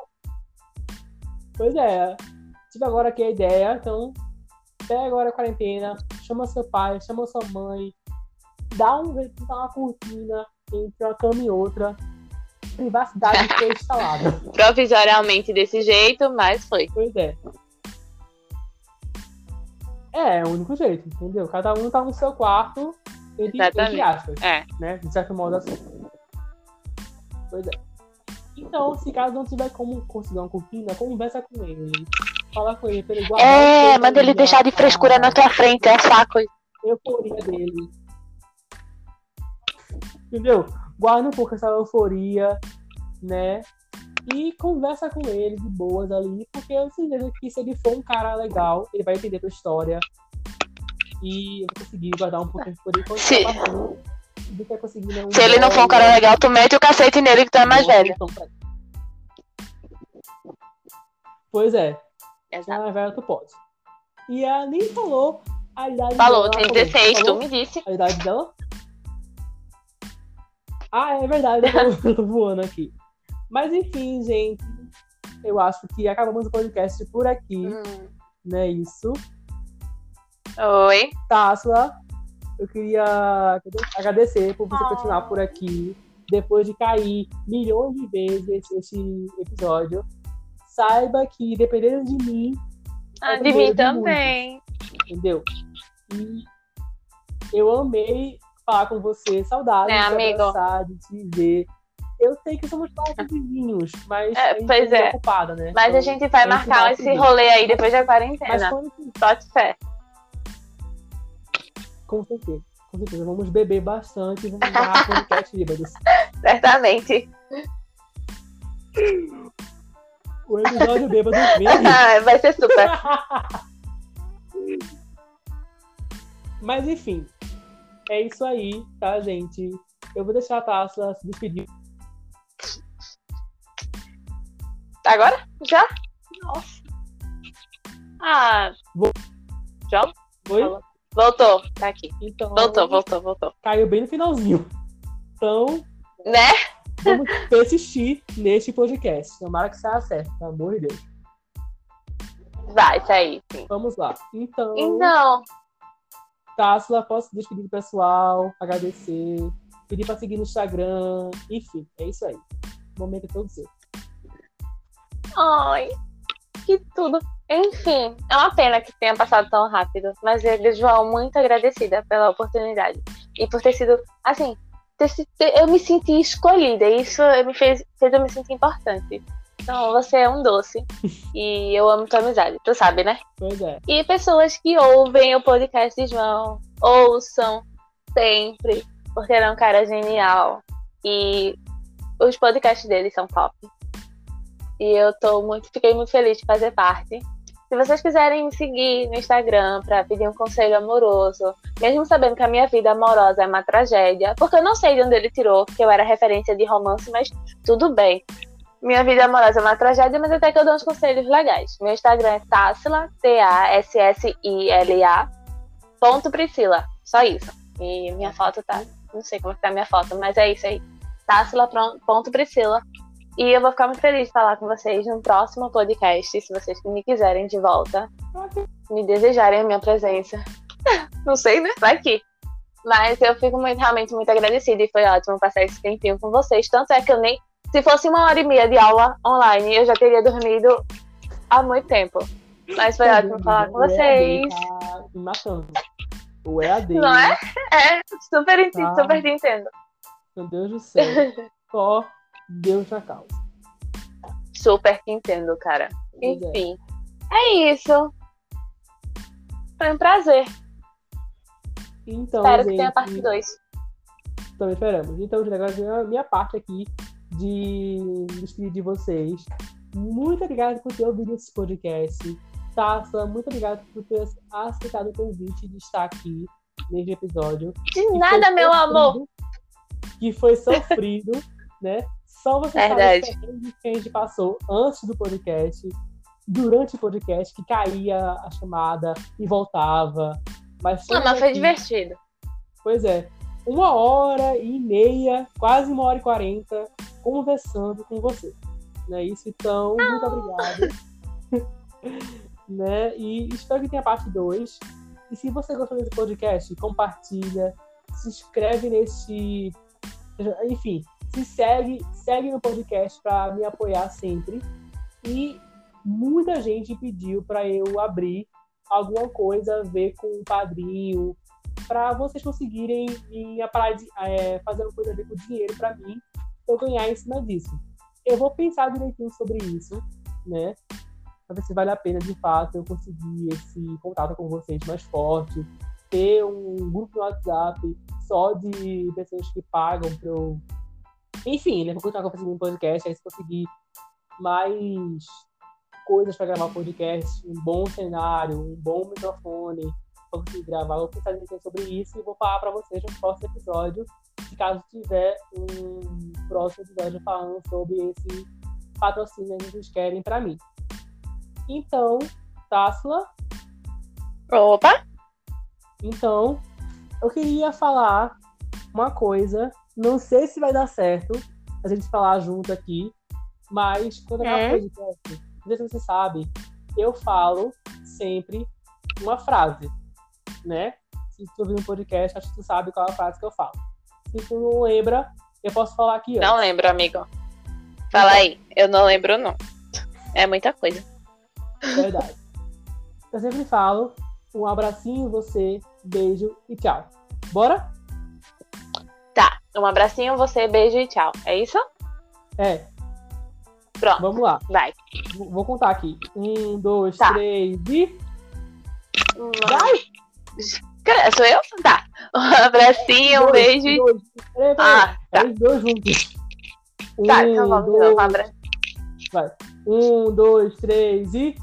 Pois é. Tive agora aqui a ideia, então pega agora a quarentena, chama seu pai, chama sua mãe, dá, um, dá uma cortina entre uma cama e outra. Privacidade foi instalada. Provisoriamente desse jeito, mas foi. Pois é. É, é o único jeito, entendeu? Cada um tá no seu quarto, entre, entre aspas. É. né? De certo modo assim. Pois é. Então, se caso não tiver como conseguir uma cortina, conversa com ele. Fala com ele pra ele guardar É, manda ele deixar de frescura na tua frente, é saco. euforia dele. Entendeu? Guarda um pouco essa euforia, né? E conversa com ele de boas ali, porque eu tenho certeza que se ele for um cara legal, ele vai entender a tua história. E eu vou conseguir guardar um pouco de euforia quando Se- passando. do que conseguir, né, Se ele não for um cara legal, tu mete o cacete nele que tu é mais velho. pra- Pois é, se é Exato. mais velho, tu pode. E ela nem falou a idade Falou, dela. tem Ela 16, tu falou me disse. a idade dela? Ah, é verdade, eu tô, voando aqui. Mas enfim, gente, eu acho que acabamos o podcast por aqui, Hum. né? Isso. Oi. Tássila, eu queria agradecer por você Ah. continuar por aqui. Depois de cair milhões de vezes esse, esse episódio, saiba que dependendo de mim, Ah, É de mim de também. entendeu? E eu amei falar com você. Saudade É, de amigo. abraçar, de te ver. Eu sei que somos quase vizinhos, mas É, pois é é. ocupada, né? Mas a Então, gente vai a gente marcar vai esse seguir. rolê aí depois da quarentena. quando Só de fé. Com certeza. Com certeza. Vamos beber bastante e vamos gravar podcast bêbados. Certamente. O episódio bêbado vem aí. vai ser super. Mas enfim. É isso aí, tá, gente? Eu vou deixar a Taça se despedir. Agora? Já? Nossa. Ah. Vou- Já? Oi? Voltou. Tá aqui. Então, Voltou, voltou, voltou. caiu bem no finalzinho. Então, Né? vamos persistir neste podcast. Tomara que saia certo, pelo amor de Deus. Vai, tá aí. Sim. Vamos lá. Então, Então, Tássila, posso despedir do pessoal, agradecer, pedir pra seguir no Instagram, enfim, é isso aí. O momento é todo seu. ai, que tudo. Enfim, é uma pena que tenha passado tão rápido, mas eu, João, muito agradecida pela oportunidade. E por ter sido, assim, ter ter- eu me senti escolhida, e isso me fez, fez eu me sentir importante. Então, você é um doce. e eu amo tua amizade, tu sabe, né? Pois é. E pessoas que ouvem o podcast de João, ouçam sempre, porque ele é um cara genial. E os podcasts dele são top. E eu tô muito, fiquei muito feliz de fazer parte. Se vocês quiserem me seguir no Instagram para pedir um conselho amoroso, mesmo sabendo que a minha vida amorosa é uma tragédia, porque eu não sei de onde ele tirou que eu era referência de romance, mas tudo bem. Minha vida amorosa é uma tragédia, mas até que eu dou uns conselhos legais. Meu Instagram é Tassila, T-A-S-S-I-L-A, ponto Priscila. Só isso. E minha foto tá. Não sei como é que tá minha foto, mas é isso aí. Tassila, ponto Priscila. E eu vou ficar muito feliz de falar com vocês no próximo podcast, se vocês me quiserem de volta. Me desejarem a minha presença. Não sei, né? Vai que. Mas eu fico muito, realmente muito agradecida e foi ótimo passar esse tempinho com vocês. Tanto é que eu nem. Se fosse uma hora e meia de aula online, eu já teria dormido há muito tempo. Mas foi ótimo falar com O EAD vocês. Tá matando. O EAD. Não é? É, super, Tá. super te entendo. Meu Deus do céu. Só Deus na causa. Super te entendo, cara. É. Enfim. É isso. Foi um prazer. Então, Espero gente, que tenha parte 2. Também esperamos. Então, agora a minha parte aqui de me despedir de vocês. Muito obrigado por ter ouvido esse podcast. Taça, muito obrigado por ter aceitado o convite de estar aqui neste episódio. De nada, foi meu sofrido, amor. Que foi sofrido, né? Só você Verdade. sabe que a gente passou antes do podcast, durante o podcast, que caía a chamada e voltava. Mas, Não, estamos mas foi aqui. divertido. Pois é. Uma hora e meia, quase uma hora e quarenta, conversando com você. Não é isso? Então, muito obrigado. né? E espero que tenha parte 2. E se você gostou desse podcast, compartilha, se inscreve nesse. Enfim, se segue, segue no podcast para me apoiar sempre. E muita gente pediu para eu abrir alguma coisa a ver com o padrinho, para vocês conseguirem parar de, é, fazer uma coisa a ver com dinheiro para mim, eu ganhar em cima disso. Eu vou pensar direitinho sobre isso, né? Pra ver se vale a pena de fato eu conseguir esse contato com vocês mais forte, ter um grupo no WhatsApp só de pessoas que pagam pra eu. Enfim, né? Vou continuar conseguindo um podcast, aí se conseguir mais coisas para gravar podcast, um bom cenário, um bom microfone, para conseguir gravar. Vou pensar direitinho sobre isso e vou falar para vocês no próximo episódio, se caso tiver um próximo episódio falando sobre esse patrocínio que vocês querem para mim. Então, Tássila, Opa! então, eu queria falar uma coisa, não sei se vai dar certo a gente falar junto aqui, mas quando eu É? gravo podcast, não sei se você sabe, eu falo sempre uma frase, né? Se tu ouvir um podcast, acho que tu sabe qual é a frase que eu falo. Se tu não lembra, eu posso falar aqui Não lembro, amigo. Fala aí. Eu não lembro, não. É muita coisa. Verdade. Eu sempre falo um abracinho você, beijo e tchau. Bora? Um abracinho, você, beijo e tchau. É isso? É. Pronto. Vamos lá. Vai. Vou contar aqui. Um, dois, Tá. três e. Vai! Sou eu? Tá. Um abracinho, um Dois, beijo dois, três, Ah, tá. Os dois juntos. Tá, então vamos de novo. Um, abra... Um, dois, três e.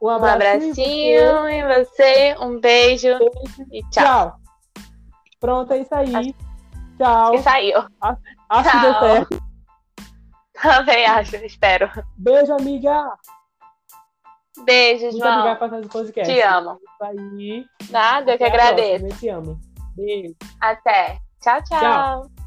Um um abracinho. abracinho em você, um beijo e tchau. Tchau. Pronto, é isso aí. Tchau. E saiu. Acho que deu tchau. certo. Também acho, espero. Beijo, amiga. Beijo, Muito obrigada João. por podcast. Te amo. Nada, eu que agradeço. próxima. Eu te amo. Beijo. Até. Tchau, tchau. Tchau.